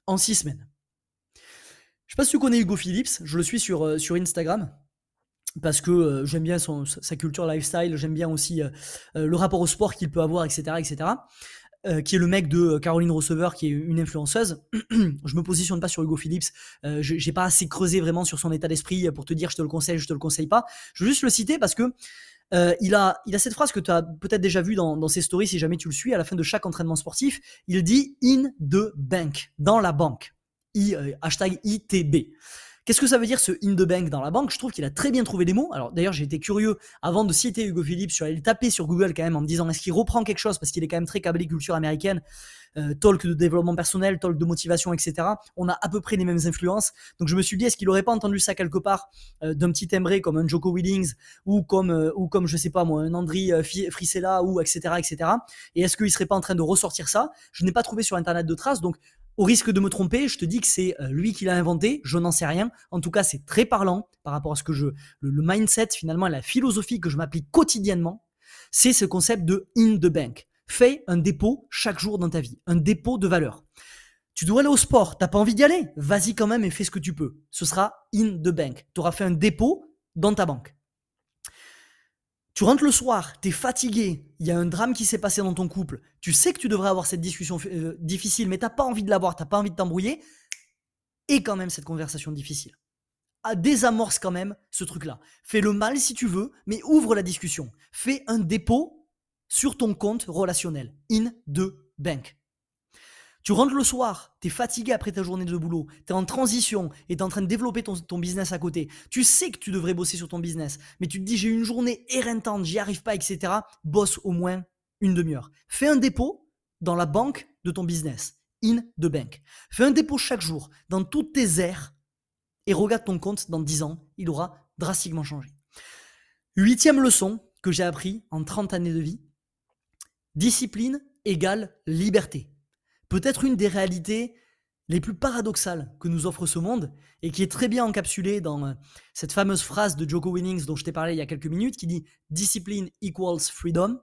[SPEAKER 1] en 6 semaines. Je ne sais pas si tu connais Hugo Phillips. Je le suis sur, euh, sur Instagram parce que euh, j'aime bien sa culture lifestyle, j'aime bien aussi euh, euh, le rapport au sport qu'il peut avoir, etc., etc. qui est le mec de Caroline Receiver, qui est une influenceuse. je me positionne pas sur Hugo Phillips. j'ai pas assez creusé vraiment sur son état d'esprit pour te dire je te le conseille, je te le conseille pas. Je veux juste le citer parce que il, a, cette phrase que tu as peut-être déjà vue dans, ses stories si jamais tu le suis à la fin de chaque entraînement sportif. Il dit in the bank, dans la banque. Hashtag ITB. Qu'est-ce que ça veut dire ce in the bank dans la banque? Je trouve qu'il a très bien trouvé les mots. Alors d'ailleurs, j'ai été curieux avant de citer Hugo Phillips, je suis le taper sur Google quand même en me disant est-ce qu'il reprend quelque chose? Parce qu'il est quand même très câblé culture américaine. Euh, talk de développement personnel, talk de motivation, etc. On a à peu près les mêmes influences. Donc je me suis dit, est-ce qu'il aurait pas entendu ça quelque part euh, d'un petit timbré comme un Joko Willings ou comme, euh, ou comme je sais pas moi, un Andri Frisella ou etc. etc. Et est-ce qu'il serait pas en train de ressortir ça? Je n'ai pas trouvé sur internet de traces. Donc au risque de me tromper, je te dis que c'est euh, lui qui l'a inventé, je n'en sais rien. En tout cas, c'est très parlant par rapport à ce que je. Le, mindset, finalement, la philosophie que je m'applique quotidiennement, c'est ce concept de in the bank. Fais un dépôt chaque jour dans ta vie, un dépôt de valeur. Tu dois aller au sport, t'as pas envie d'y aller Vas-y quand même et fais ce que tu peux. Ce sera in the bank. Tu auras fait un dépôt dans ta banque. Tu rentres le soir, tu es fatigué, il y a un drame qui s'est passé dans ton couple, tu sais que tu devrais avoir cette discussion euh, difficile, mais t'as pas envie de l'avoir, t'as pas envie de t'embrouiller, et quand même cette conversation difficile. Ah, désamorce quand même ce truc-là. Fais le mal si tu veux, mais ouvre la discussion. Fais un dépôt sur ton compte relationnel, in the bank. Tu rentres le soir, tu es fatigué après ta journée de boulot, tu es en transition et tu es en train de développer ton, business à côté. Tu sais que tu devrais bosser sur ton business, mais tu te dis j'ai une journée éreintante, j'y arrive pas, etc. Bosse au moins une demi-heure. Fais un dépôt dans la banque de ton business, in the bank. Fais un dépôt chaque jour dans toutes tes aires et regarde ton compte dans 10 ans, il aura drastiquement changé. Huitième leçon que j'ai appris en 30 années de vie, discipline égale liberté peut-être une des réalités les plus paradoxales que nous offre ce monde et qui est très bien encapsulée dans euh, cette fameuse phrase de Joko Winnings dont je t'ai parlé il y a quelques minutes qui dit Discipline equals freedom.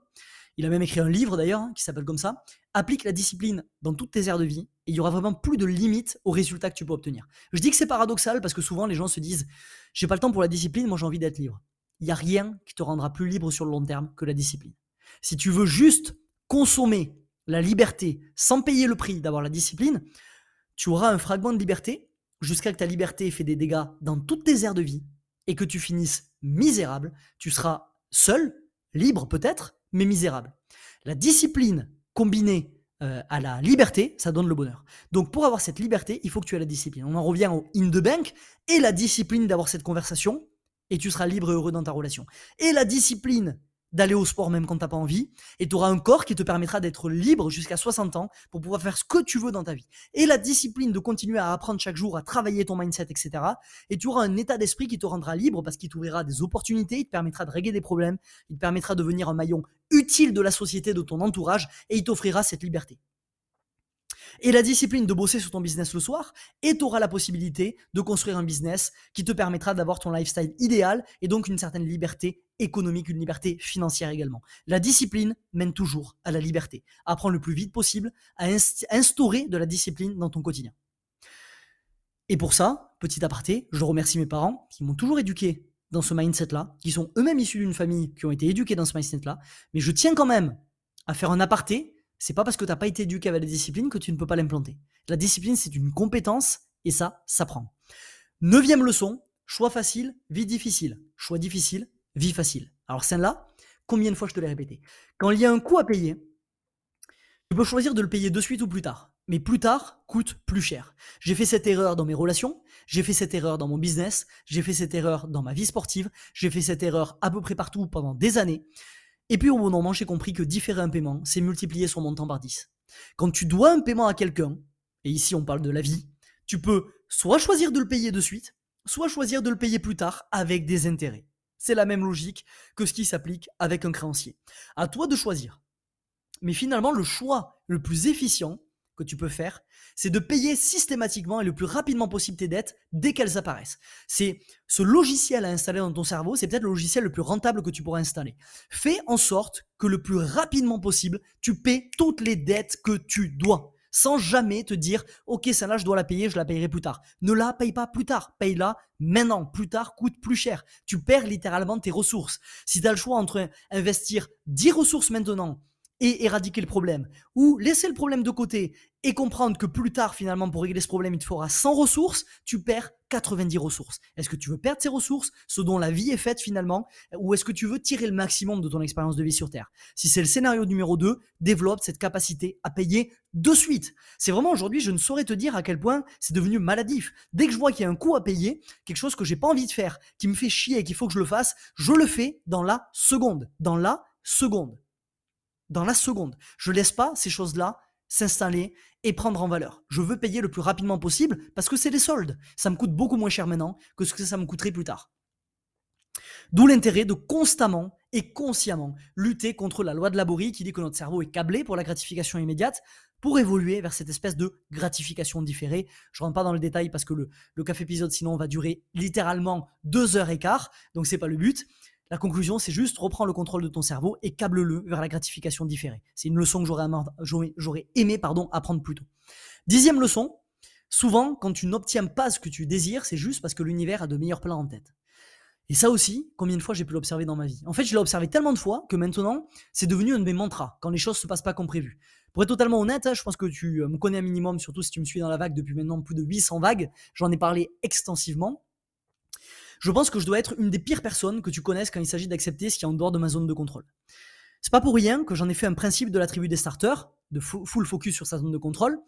[SPEAKER 1] Il a même écrit un livre d'ailleurs hein, qui s'appelle comme ça. Applique la discipline dans toutes tes aires de vie et il y aura vraiment plus de limites aux résultats que tu peux obtenir. Je dis que c'est paradoxal parce que souvent les gens se disent j'ai pas le temps pour la discipline, moi j'ai envie d'être libre. Il n'y a rien qui te rendra plus libre sur le long terme que la discipline. Si tu veux juste consommer la liberté sans payer le prix d'avoir la discipline, tu auras un fragment de liberté jusqu'à que ta liberté fait des dégâts dans toutes tes aires de vie et que tu finisses misérable. Tu seras seul, libre peut-être, mais misérable. La discipline combinée euh, à la liberté, ça donne le bonheur. Donc pour avoir cette liberté, il faut que tu aies la discipline. On en revient au in the bank et la discipline d'avoir cette conversation et tu seras libre et heureux dans ta relation. Et la discipline d'aller au sport même quand t'as pas envie, et tu auras un corps qui te permettra d'être libre jusqu'à 60 ans pour pouvoir faire ce que tu veux dans ta vie. Et la discipline de continuer à apprendre chaque jour, à travailler ton mindset, etc. Et tu auras un état d'esprit qui te rendra libre parce qu'il t'ouvrira des opportunités, il te permettra de régler des problèmes, il te permettra de devenir un maillon utile de la société, de ton entourage, et il t'offrira cette liberté et la discipline de bosser sur ton business le soir, et tu auras la possibilité de construire un business qui te permettra d'avoir ton lifestyle idéal et donc une certaine liberté économique, une liberté financière également. La discipline mène toujours à la liberté. Apprends le plus vite possible à instaurer de la discipline dans ton quotidien. Et pour ça, petit aparté, je remercie mes parents qui m'ont toujours éduqué dans ce mindset-là, qui sont eux-mêmes issus d'une famille qui ont été éduqués dans ce mindset-là, mais je tiens quand même à faire un aparté. C'est pas parce que tu n'as pas été éduqué avec la discipline que tu ne peux pas l'implanter. La discipline, c'est une compétence et ça, ça prend. Neuvième leçon, choix facile, vie difficile. Choix difficile, vie facile. Alors celle-là, combien de fois je te l'ai répété Quand il y a un coût à payer, tu peux choisir de le payer de suite ou plus tard. Mais plus tard coûte plus cher. J'ai fait cette erreur dans mes relations, j'ai fait cette erreur dans mon business, j'ai fait cette erreur dans ma vie sportive, j'ai fait cette erreur à peu près partout pendant des années. Et puis au d'un moment, j'ai compris que différer un paiement, c'est multiplier son montant par 10. Quand tu dois un paiement à quelqu'un, et ici on parle de la vie, tu peux soit choisir de le payer de suite, soit choisir de le payer plus tard avec des intérêts. C'est la même logique que ce qui s'applique avec un créancier. À toi de choisir. Mais finalement, le choix le plus efficient que tu peux faire, c'est de payer systématiquement et le plus rapidement possible tes dettes dès qu'elles apparaissent. C'est ce logiciel à installer dans ton cerveau, c'est peut-être le logiciel le plus rentable que tu pourras installer. Fais en sorte que le plus rapidement possible, tu paies toutes les dettes que tu dois sans jamais te dire ok celle-là je dois la payer, je la payerai plus tard. Ne la paye pas plus tard, paye-la maintenant. Plus tard coûte plus cher. Tu perds littéralement tes ressources. Si tu as le choix entre investir 10 ressources maintenant et éradiquer le problème, ou laisser le problème de côté et comprendre que plus tard, finalement, pour régler ce problème, il te faudra 100 ressources, tu perds 90 ressources. Est-ce que tu veux perdre ces ressources, ce dont la vie est faite finalement, ou est-ce que tu veux tirer le maximum de ton expérience de vie sur Terre? Si c'est le scénario numéro 2, développe cette capacité à payer de suite. C'est vraiment aujourd'hui, je ne saurais te dire à quel point c'est devenu maladif. Dès que je vois qu'il y a un coût à payer, quelque chose que j'ai pas envie de faire, qui me fait chier et qu'il faut que je le fasse, je le fais dans la seconde. Dans la seconde dans la seconde. Je laisse pas ces choses-là s'installer et prendre en valeur. Je veux payer le plus rapidement possible parce que c'est les soldes. Ça me coûte beaucoup moins cher maintenant que ce que ça me coûterait plus tard. D'où l'intérêt de constamment et consciemment lutter contre la loi de Laborie qui dit que notre cerveau est câblé pour la gratification immédiate pour évoluer vers cette espèce de gratification différée. Je rentre pas dans le détail parce que le, le café épisode sinon va durer littéralement deux heures et quart, donc c'est pas le but. La conclusion, c'est juste reprends le contrôle de ton cerveau et câble-le vers la gratification différée. C'est une leçon que j'aurais, aimé apprendre plus tôt. Dixième leçon, souvent quand tu n'obtiens pas ce que tu désires, c'est juste parce que l'univers a de meilleurs plans en tête. Et ça aussi, combien de fois j'ai pu l'observer dans ma vie? En fait, je l'ai observé tellement de fois que maintenant, c'est devenu un de mes mantras quand les choses se passent pas comme prévu. Pour être totalement honnête, hein, je pense que tu euh, me connais un minimum, surtout si tu me suis dans la vague depuis maintenant plus de 800 vagues. J'en ai parlé extensivement. Je pense que je dois être une des pires personnes que tu connaisses quand il s'agit d'accepter ce qui est en dehors de ma zone de contrôle. C'est pas pour rien que j'en ai fait un principe de la tribu des starters, de full focus sur sa zone de contrôle,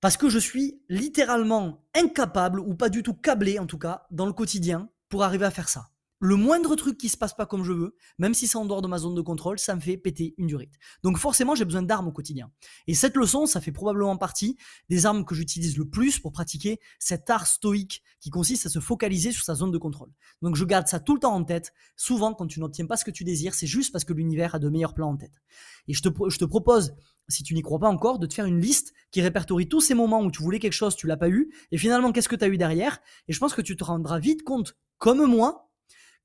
[SPEAKER 1] parce que je suis littéralement incapable, ou pas du tout câblé en tout cas, dans le quotidien, pour arriver à faire ça le moindre truc qui se passe pas comme je veux, même si c'est en dehors de ma zone de contrôle, ça me fait péter une durite. Donc forcément, j'ai besoin d'armes au quotidien. Et cette leçon, ça fait probablement partie des armes que j'utilise le plus pour pratiquer cet art stoïque qui consiste à se focaliser sur sa zone de contrôle. Donc je garde ça tout le temps en tête. Souvent, quand tu n'obtiens pas ce que tu désires, c'est juste parce que l'univers a de meilleurs plans en tête. Et je te, je te propose, si tu n'y crois pas encore, de te faire une liste qui répertorie tous ces moments où tu voulais quelque chose, tu l'as pas eu, et finalement, qu'est-ce que tu as eu derrière? Et je pense que tu te rendras vite compte, comme moi,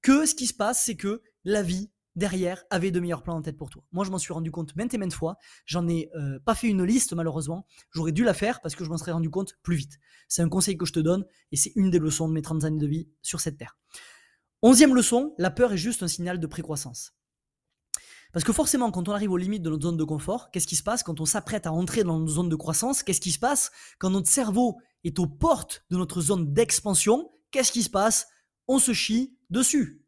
[SPEAKER 1] que ce qui se passe, c'est que la vie derrière avait de meilleurs plans en tête pour toi. Moi, je m'en suis rendu compte maintes et maintes fois. J'en ai euh, pas fait une liste, malheureusement. J'aurais dû la faire parce que je m'en serais rendu compte plus vite. C'est un conseil que je te donne et c'est une des leçons de mes 30 années de vie sur cette terre. Onzième leçon, la peur est juste un signal de précroissance. Parce que forcément, quand on arrive aux limites de notre zone de confort, qu'est-ce qui se passe quand on s'apprête à entrer dans notre zone de croissance? Qu'est-ce qui se passe quand notre cerveau est aux portes de notre zone d'expansion? Qu'est-ce qui se passe On se chie dessus.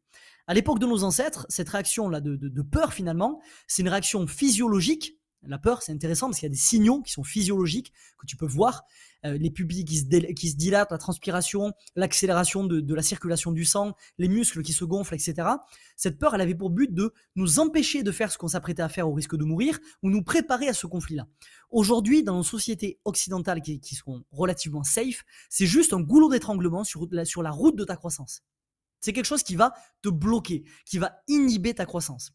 [SPEAKER 1] À l'époque de nos ancêtres, cette réaction-là de, peur, finalement, c'est une réaction physiologique. La peur, c'est intéressant parce qu'il y a des signaux qui sont physiologiques que tu peux voir. Euh, les pupilles qui se, dilatent, la transpiration, l'accélération de, la circulation du sang, les muscles qui se gonflent, etc. Cette peur, elle avait pour but de nous empêcher de faire ce qu'on s'apprêtait à faire au risque de mourir ou nous préparer à ce conflit-là. Aujourd'hui, dans nos sociétés occidentales qui, sont relativement safe, c'est juste un goulot d'étranglement sur la route de ta croissance. C'est quelque chose qui va te bloquer, qui va inhiber ta croissance.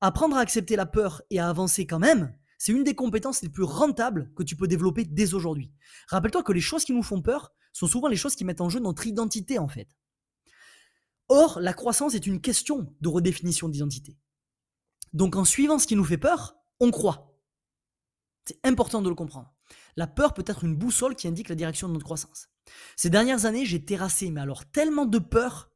[SPEAKER 1] Apprendre à accepter la peur et à avancer quand même, c'est une des compétences les plus rentables que tu peux développer dès aujourd'hui. Rappelle-toi que les choses qui nous font peur sont souvent les choses qui mettent en jeu notre identité en fait. Or, la croissance est une question de redéfinition d'identité. Donc en suivant ce qui nous fait peur, on croit. C'est important de le comprendre. La peur peut être une boussole qui indique la direction de notre croissance. Ces dernières années, j'ai terrassé, mais alors tellement de peur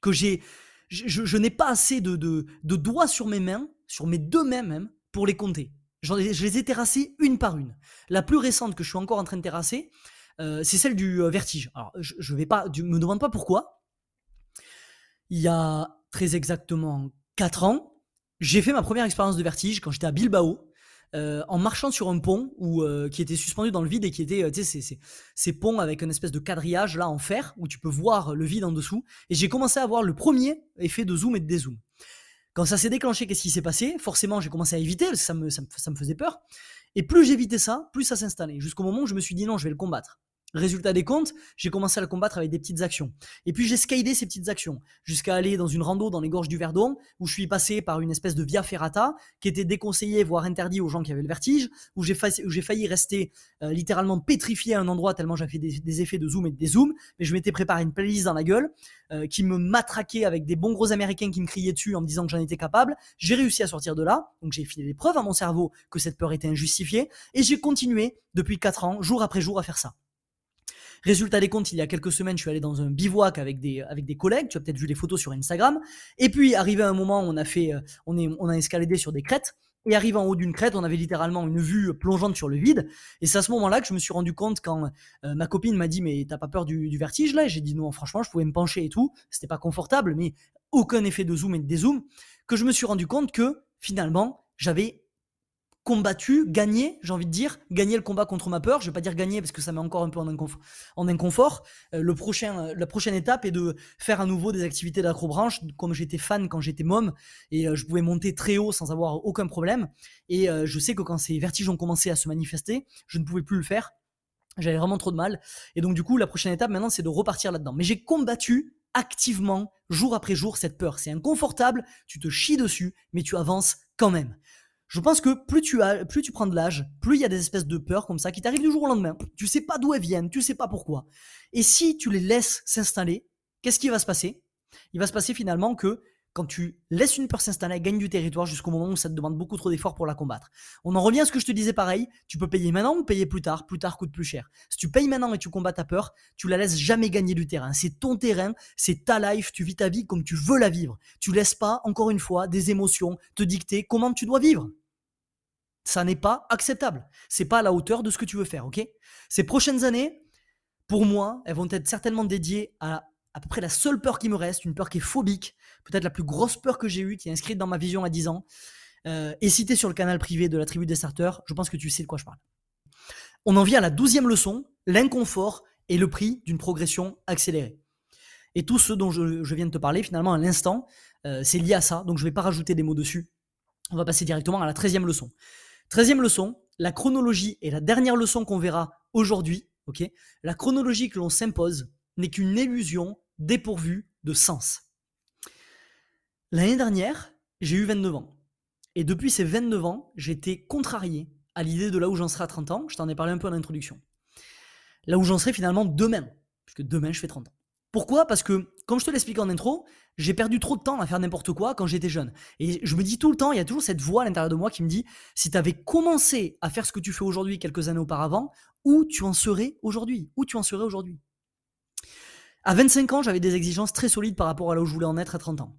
[SPEAKER 1] que je, n'ai pas assez de, doigts sur mes mains, sur mes deux mains même, pour les compter. Je les ai terrassés une par une. La plus récente que je suis encore en train de terrasser, euh, c'est celle du euh, vertige. Alors, je, je vais pas, me demande pas pourquoi. Il y a très exactement 4 ans, j'ai fait ma première expérience de vertige quand j'étais à Bilbao. Euh, en marchant sur un pont qui était suspendu dans le vide et qui était, tu ces, ponts avec une espèce de quadrillage là en fer où tu peux voir le vide en dessous. Et j'ai commencé à voir le premier effet de zoom et de dézoom. Quand ça s'est déclenché, qu'est-ce qui s'est passé? Forcément, j'ai commencé à éviter ça me, ça me faisait peur. Et plus j'évitais ça, plus ça s'installait. Jusqu'au moment où je me suis dit non, je vais le combattre. Résultat des comptes, j'ai commencé à le combattre avec des petites actions. Et puis j'ai scalé ces petites actions jusqu'à aller dans une rando dans les gorges du Verdon où je suis passé par une espèce de via ferrata qui était déconseillée voire interdit aux gens qui avaient le vertige, où j'ai failli, rester euh, littéralement pétrifié à un endroit tellement j'avais fait des, effets de zoom et de dézoom, mais je m'étais préparé une playlist dans la gueule euh, qui me matraquait avec des bons gros américains qui me criaient dessus en me disant que j'en étais capable. J'ai réussi à sortir de là, donc j'ai filé les preuves à mon cerveau que cette peur était injustifiée et j'ai continué depuis 4 ans, jour après jour, à faire ça. Résultat des comptes, il y a quelques semaines, je suis allé dans un bivouac avec des, avec des collègues. Tu as peut-être vu les photos sur Instagram. Et puis, arrivé à un moment, on a fait, euh, on, est, on a escaladé sur des crêtes. Et arrivé en haut d'une crête, on avait littéralement une vue plongeante sur le vide. Et c'est à ce moment-là que je me suis rendu compte quand euh, ma copine m'a dit mais t'as pas peur du, vertige là? J'ai dit non, franchement, je pouvais me pencher et tout. C'était pas confortable, mais aucun effet de zoom et de dézoom. Que je me suis rendu compte que finalement, j'avais combattu, gagné, j'ai envie de dire, gagner le combat contre ma peur. Je vais pas dire gagner parce que ça met encore un peu en, inconfort. Euh, le prochain, euh, la prochaine étape est de faire à nouveau des activités d'acrobranche, comme j'étais fan quand j'étais môme et euh, je pouvais monter très haut sans avoir aucun problème. Et je sais que quand ces vertiges ont commencé à se manifester, je ne pouvais plus le faire. J'avais vraiment trop de mal. Et donc du coup, la prochaine étape maintenant, c'est de repartir là-dedans. Mais j'ai combattu activement, jour après jour, cette peur. C'est inconfortable, tu te chies dessus, mais tu avances quand même. Je pense que plus tu as, plus tu prends de l'âge, plus il y a des espèces de peurs comme ça qui t'arrivent du jour au lendemain. Tu sais pas d'où elles viennent, tu sais pas pourquoi. Et si tu les laisses s'installer, qu'est-ce qui va se passer? Il va se passer finalement que quand tu laisses une peur s'installer, elle gagne du territoire jusqu'au moment où ça te demande beaucoup trop d'efforts pour la combattre. On en revient à ce que je te disais pareil, tu peux payer maintenant ou payer plus tard, plus tard coûte plus cher. Si tu payes maintenant et tu combats ta peur, tu la laisses jamais gagner du terrain. C'est ton terrain, c'est ta life, tu vis ta vie comme tu veux la vivre. Tu laisses pas, encore une fois, des émotions te dicter comment tu dois vivre. Ça n'est pas acceptable. C'est pas à la hauteur de ce que tu veux faire, ok? Ces prochaines années, pour moi, elles vont être certainement dédiées à à peu près la seule peur qui me reste, une peur qui est phobique, peut-être la plus grosse peur que j'ai eue, qui est inscrite dans ma vision à 10 ans, euh, et citée sur le canal privé de la tribu des starters. Je pense que tu sais de quoi je parle. On en vient à la douzième leçon, l'inconfort et le prix d'une progression accélérée. Et tout ce dont je, viens de te parler, finalement, à l'instant, euh, c'est lié à ça, donc je ne vais pas rajouter des mots dessus. On va passer directement à la treizième leçon. Treizième leçon, la chronologie est la dernière leçon qu'on verra aujourd'hui. la chronologie que l'on s'impose n'est qu'une illusion dépourvue de sens. L'année dernière, j'ai eu 29 ans. Et depuis ces 29 ans, été contrarié à l'idée de là où j'en serai à 30 ans. Je t'en ai parlé un peu en introduction. Là où j'en serai finalement demain, puisque demain je fais 30 ans. Pourquoi? Parce que, comme je te l'expliquais en intro, j'ai perdu trop de temps à faire n'importe quoi quand j'étais jeune. Et je me dis tout le temps, il y a toujours cette voix à l'intérieur de moi qui me dit, si tu avais commencé à faire ce que tu fais aujourd'hui quelques années auparavant, où tu en serais aujourd'hui? Où tu en serais aujourd'hui? À 25 ans, j'avais des exigences très solides par rapport à là où je voulais en être à 30 ans.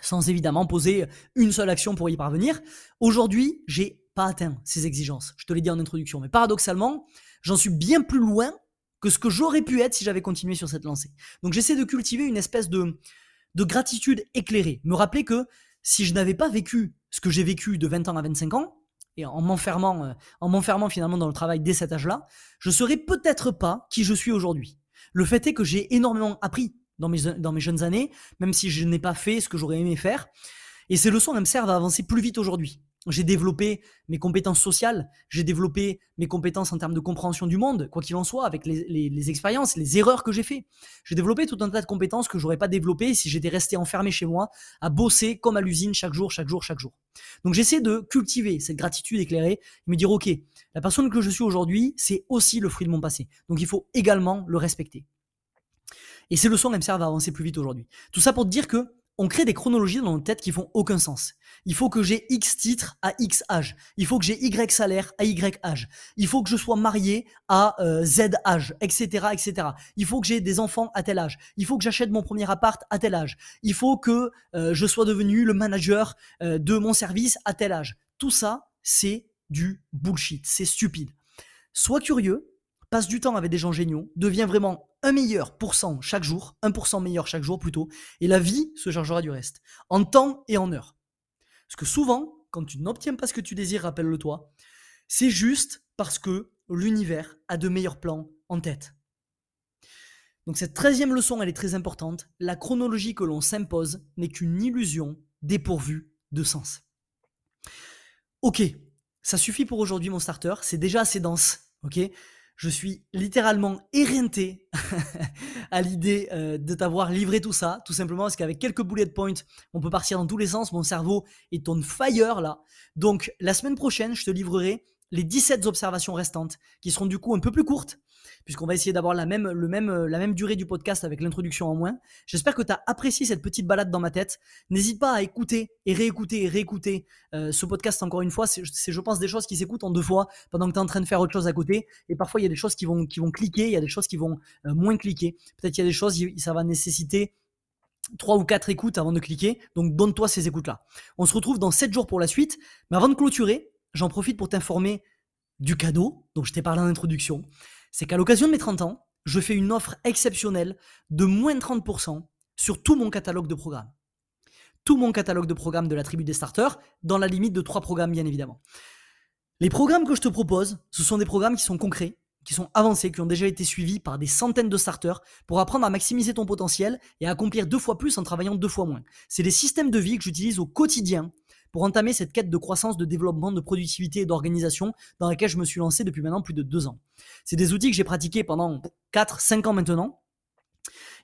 [SPEAKER 1] Sans évidemment poser une seule action pour y parvenir. Aujourd'hui, j'ai pas atteint ces exigences. Je te l'ai dit en introduction. Mais paradoxalement, j'en suis bien plus loin que ce que j'aurais pu être si j'avais continué sur cette lancée. Donc j'essaie de cultiver une espèce de, de gratitude éclairée. Me rappeler que si je n'avais pas vécu ce que j'ai vécu de 20 ans à 25 ans, et en m'enfermant, euh, en m'enfermant finalement dans le travail dès cet âge-là, je serais peut-être pas qui je suis aujourd'hui. Le fait est que j'ai énormément appris dans mes, dans mes jeunes années, même si je n'ai pas fait ce que j'aurais aimé faire. Et ces leçons elles me servent à avancer plus vite aujourd'hui. J'ai développé mes compétences sociales, j'ai développé mes compétences en termes de compréhension du monde, quoi qu'il en soit, avec les, expériences, les erreurs que j'ai fait. J'ai développé tout un tas de compétences que j'aurais pas développées si j'étais resté enfermé chez moi, à bosser comme à l'usine chaque jour, chaque jour, chaque jour. Donc j'essaie de cultiver cette gratitude éclairée, et me dire ok, la personne que je suis aujourd'hui, c'est aussi le fruit de mon passé. Donc il faut également le respecter. Et ces leçons elles me servent à avancer plus vite aujourd'hui. Tout ça pour te dire que on crée des chronologies dans notre tête qui font aucun sens. Il faut que j'ai X titres à X âge. Il faut que j'ai Y salaire à Y âge. Il faut que je sois marié à euh, Z âge, etc., etc. Il faut que j'ai des enfants à tel âge. Il faut que j'achète mon premier appart à tel âge. Il faut que euh, je sois devenu le manager euh, de mon service à tel âge. Tout ça, c'est du bullshit. C'est stupide. Sois curieux, passe du temps avec des gens géniaux, deviens vraiment un meilleur pourcent chaque jour, 1% meilleur chaque jour plutôt, et la vie se chargera du reste, en temps et en heure. Parce que souvent, quand tu n'obtiens pas ce que tu désires, rappelle-le toi, c'est juste parce que l'univers a de meilleurs plans en tête. Donc cette treizième leçon, elle est très importante. La chronologie que l'on s'impose n'est qu'une illusion dépourvue de sens. Ok, ça suffit pour aujourd'hui mon starter, c'est déjà assez dense, ok? Je suis littéralement éreinté à l'idée euh, de t'avoir livré tout ça, tout simplement parce qu'avec quelques bullet points, on peut partir dans tous les sens. Mon cerveau est on fire là. Donc la semaine prochaine, je te livrerai les 17 observations restantes, qui seront du coup un peu plus courtes, puisqu'on va essayer d'avoir la même, le même, la même durée du podcast avec l'introduction en moins. J'espère que tu as apprécié cette petite balade dans ma tête. N'hésite pas à écouter et réécouter et réécouter euh, ce podcast encore une fois. C'est, je pense, des choses qui s'écoutent en deux fois pendant que tu es en train de faire autre chose à côté. Et parfois, il y a des choses qui vont, qui vont cliquer, il y a des choses qui vont euh, moins cliquer. Peut-être qu'il y a des choses, ça va nécessiter trois ou quatre écoutes avant de cliquer. Donc donne-toi ces écoutes-là. On se retrouve dans 7 jours pour la suite. Mais avant de clôturer, j'en profite pour t'informer du cadeau dont je t'ai parlé en introduction. C'est qu'à l'occasion de mes 30 ans, je fais une offre exceptionnelle de moins de 30% sur tout mon catalogue de programmes. Tout mon catalogue de programmes de la tribu des starters, dans la limite de trois programmes bien évidemment. Les programmes que je te propose, ce sont des programmes qui sont concrets, qui sont avancés, qui ont déjà été suivis par des centaines de starters pour apprendre à maximiser ton potentiel et à accomplir deux fois plus en travaillant deux fois moins. C'est des systèmes de vie que j'utilise au quotidien pour entamer cette quête de croissance, de développement, de productivité et d'organisation dans laquelle je me suis lancé depuis maintenant plus de deux ans. C'est des outils que j'ai pratiqués pendant 4-5 ans maintenant.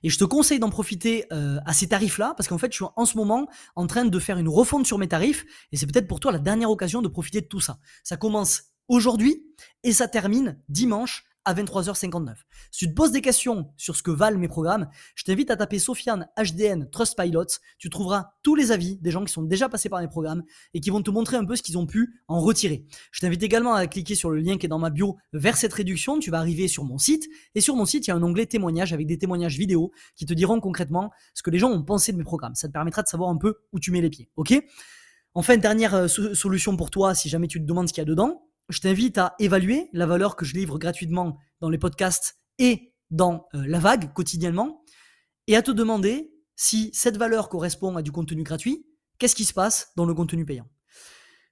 [SPEAKER 1] Et je te conseille d'en profiter euh, à ces tarifs-là, parce qu'en fait, je suis en ce moment en train de faire une refonte sur mes tarifs, et c'est peut-être pour toi la dernière occasion de profiter de tout ça. Ça commence aujourd'hui et ça termine dimanche à 23h59. Si tu te poses des questions sur ce que valent mes programmes, je t'invite à taper Sofiane HDN Trustpilot. Tu trouveras tous les avis des gens qui sont déjà passés par mes programmes et qui vont te montrer un peu ce qu'ils ont pu en retirer. Je t'invite également à cliquer sur le lien qui est dans ma bio vers cette réduction. Tu vas arriver sur mon site et sur mon site, il y a un onglet témoignages avec des témoignages vidéo qui te diront concrètement ce que les gens ont pensé de mes programmes. Ça te permettra de savoir un peu où tu mets les pieds. Ok? Enfin, dernière euh, solution pour toi, si jamais tu te demandes ce qu'il y a dedans, je t'invite à évaluer la valeur que je livre gratuitement dans les podcasts et dans euh, la vague quotidiennement, et à te demander si cette valeur correspond à du contenu gratuit, qu'est-ce qui se passe dans le contenu payant?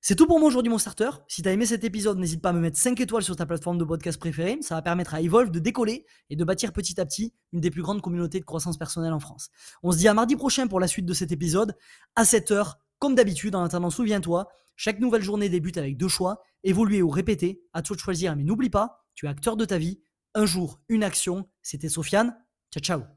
[SPEAKER 1] C'est tout pour moi aujourd'hui mon starter. Si tu as aimé cet épisode, n'hésite pas à me mettre 5 étoiles sur ta plateforme de podcast préférée. Ça va permettre à Evolve de décoller et de bâtir petit à petit une des plus grandes communautés de croissance personnelle en France. On se dit à mardi prochain pour la suite de cet épisode, à 7h, comme d'habitude. En attendant, souviens-toi, chaque nouvelle journée débute avec deux choix, évoluer ou répéter, à toi de choisir, mais n'oublie pas, tu es acteur de ta vie, un jour, une action, c'était Sofiane, ciao ciao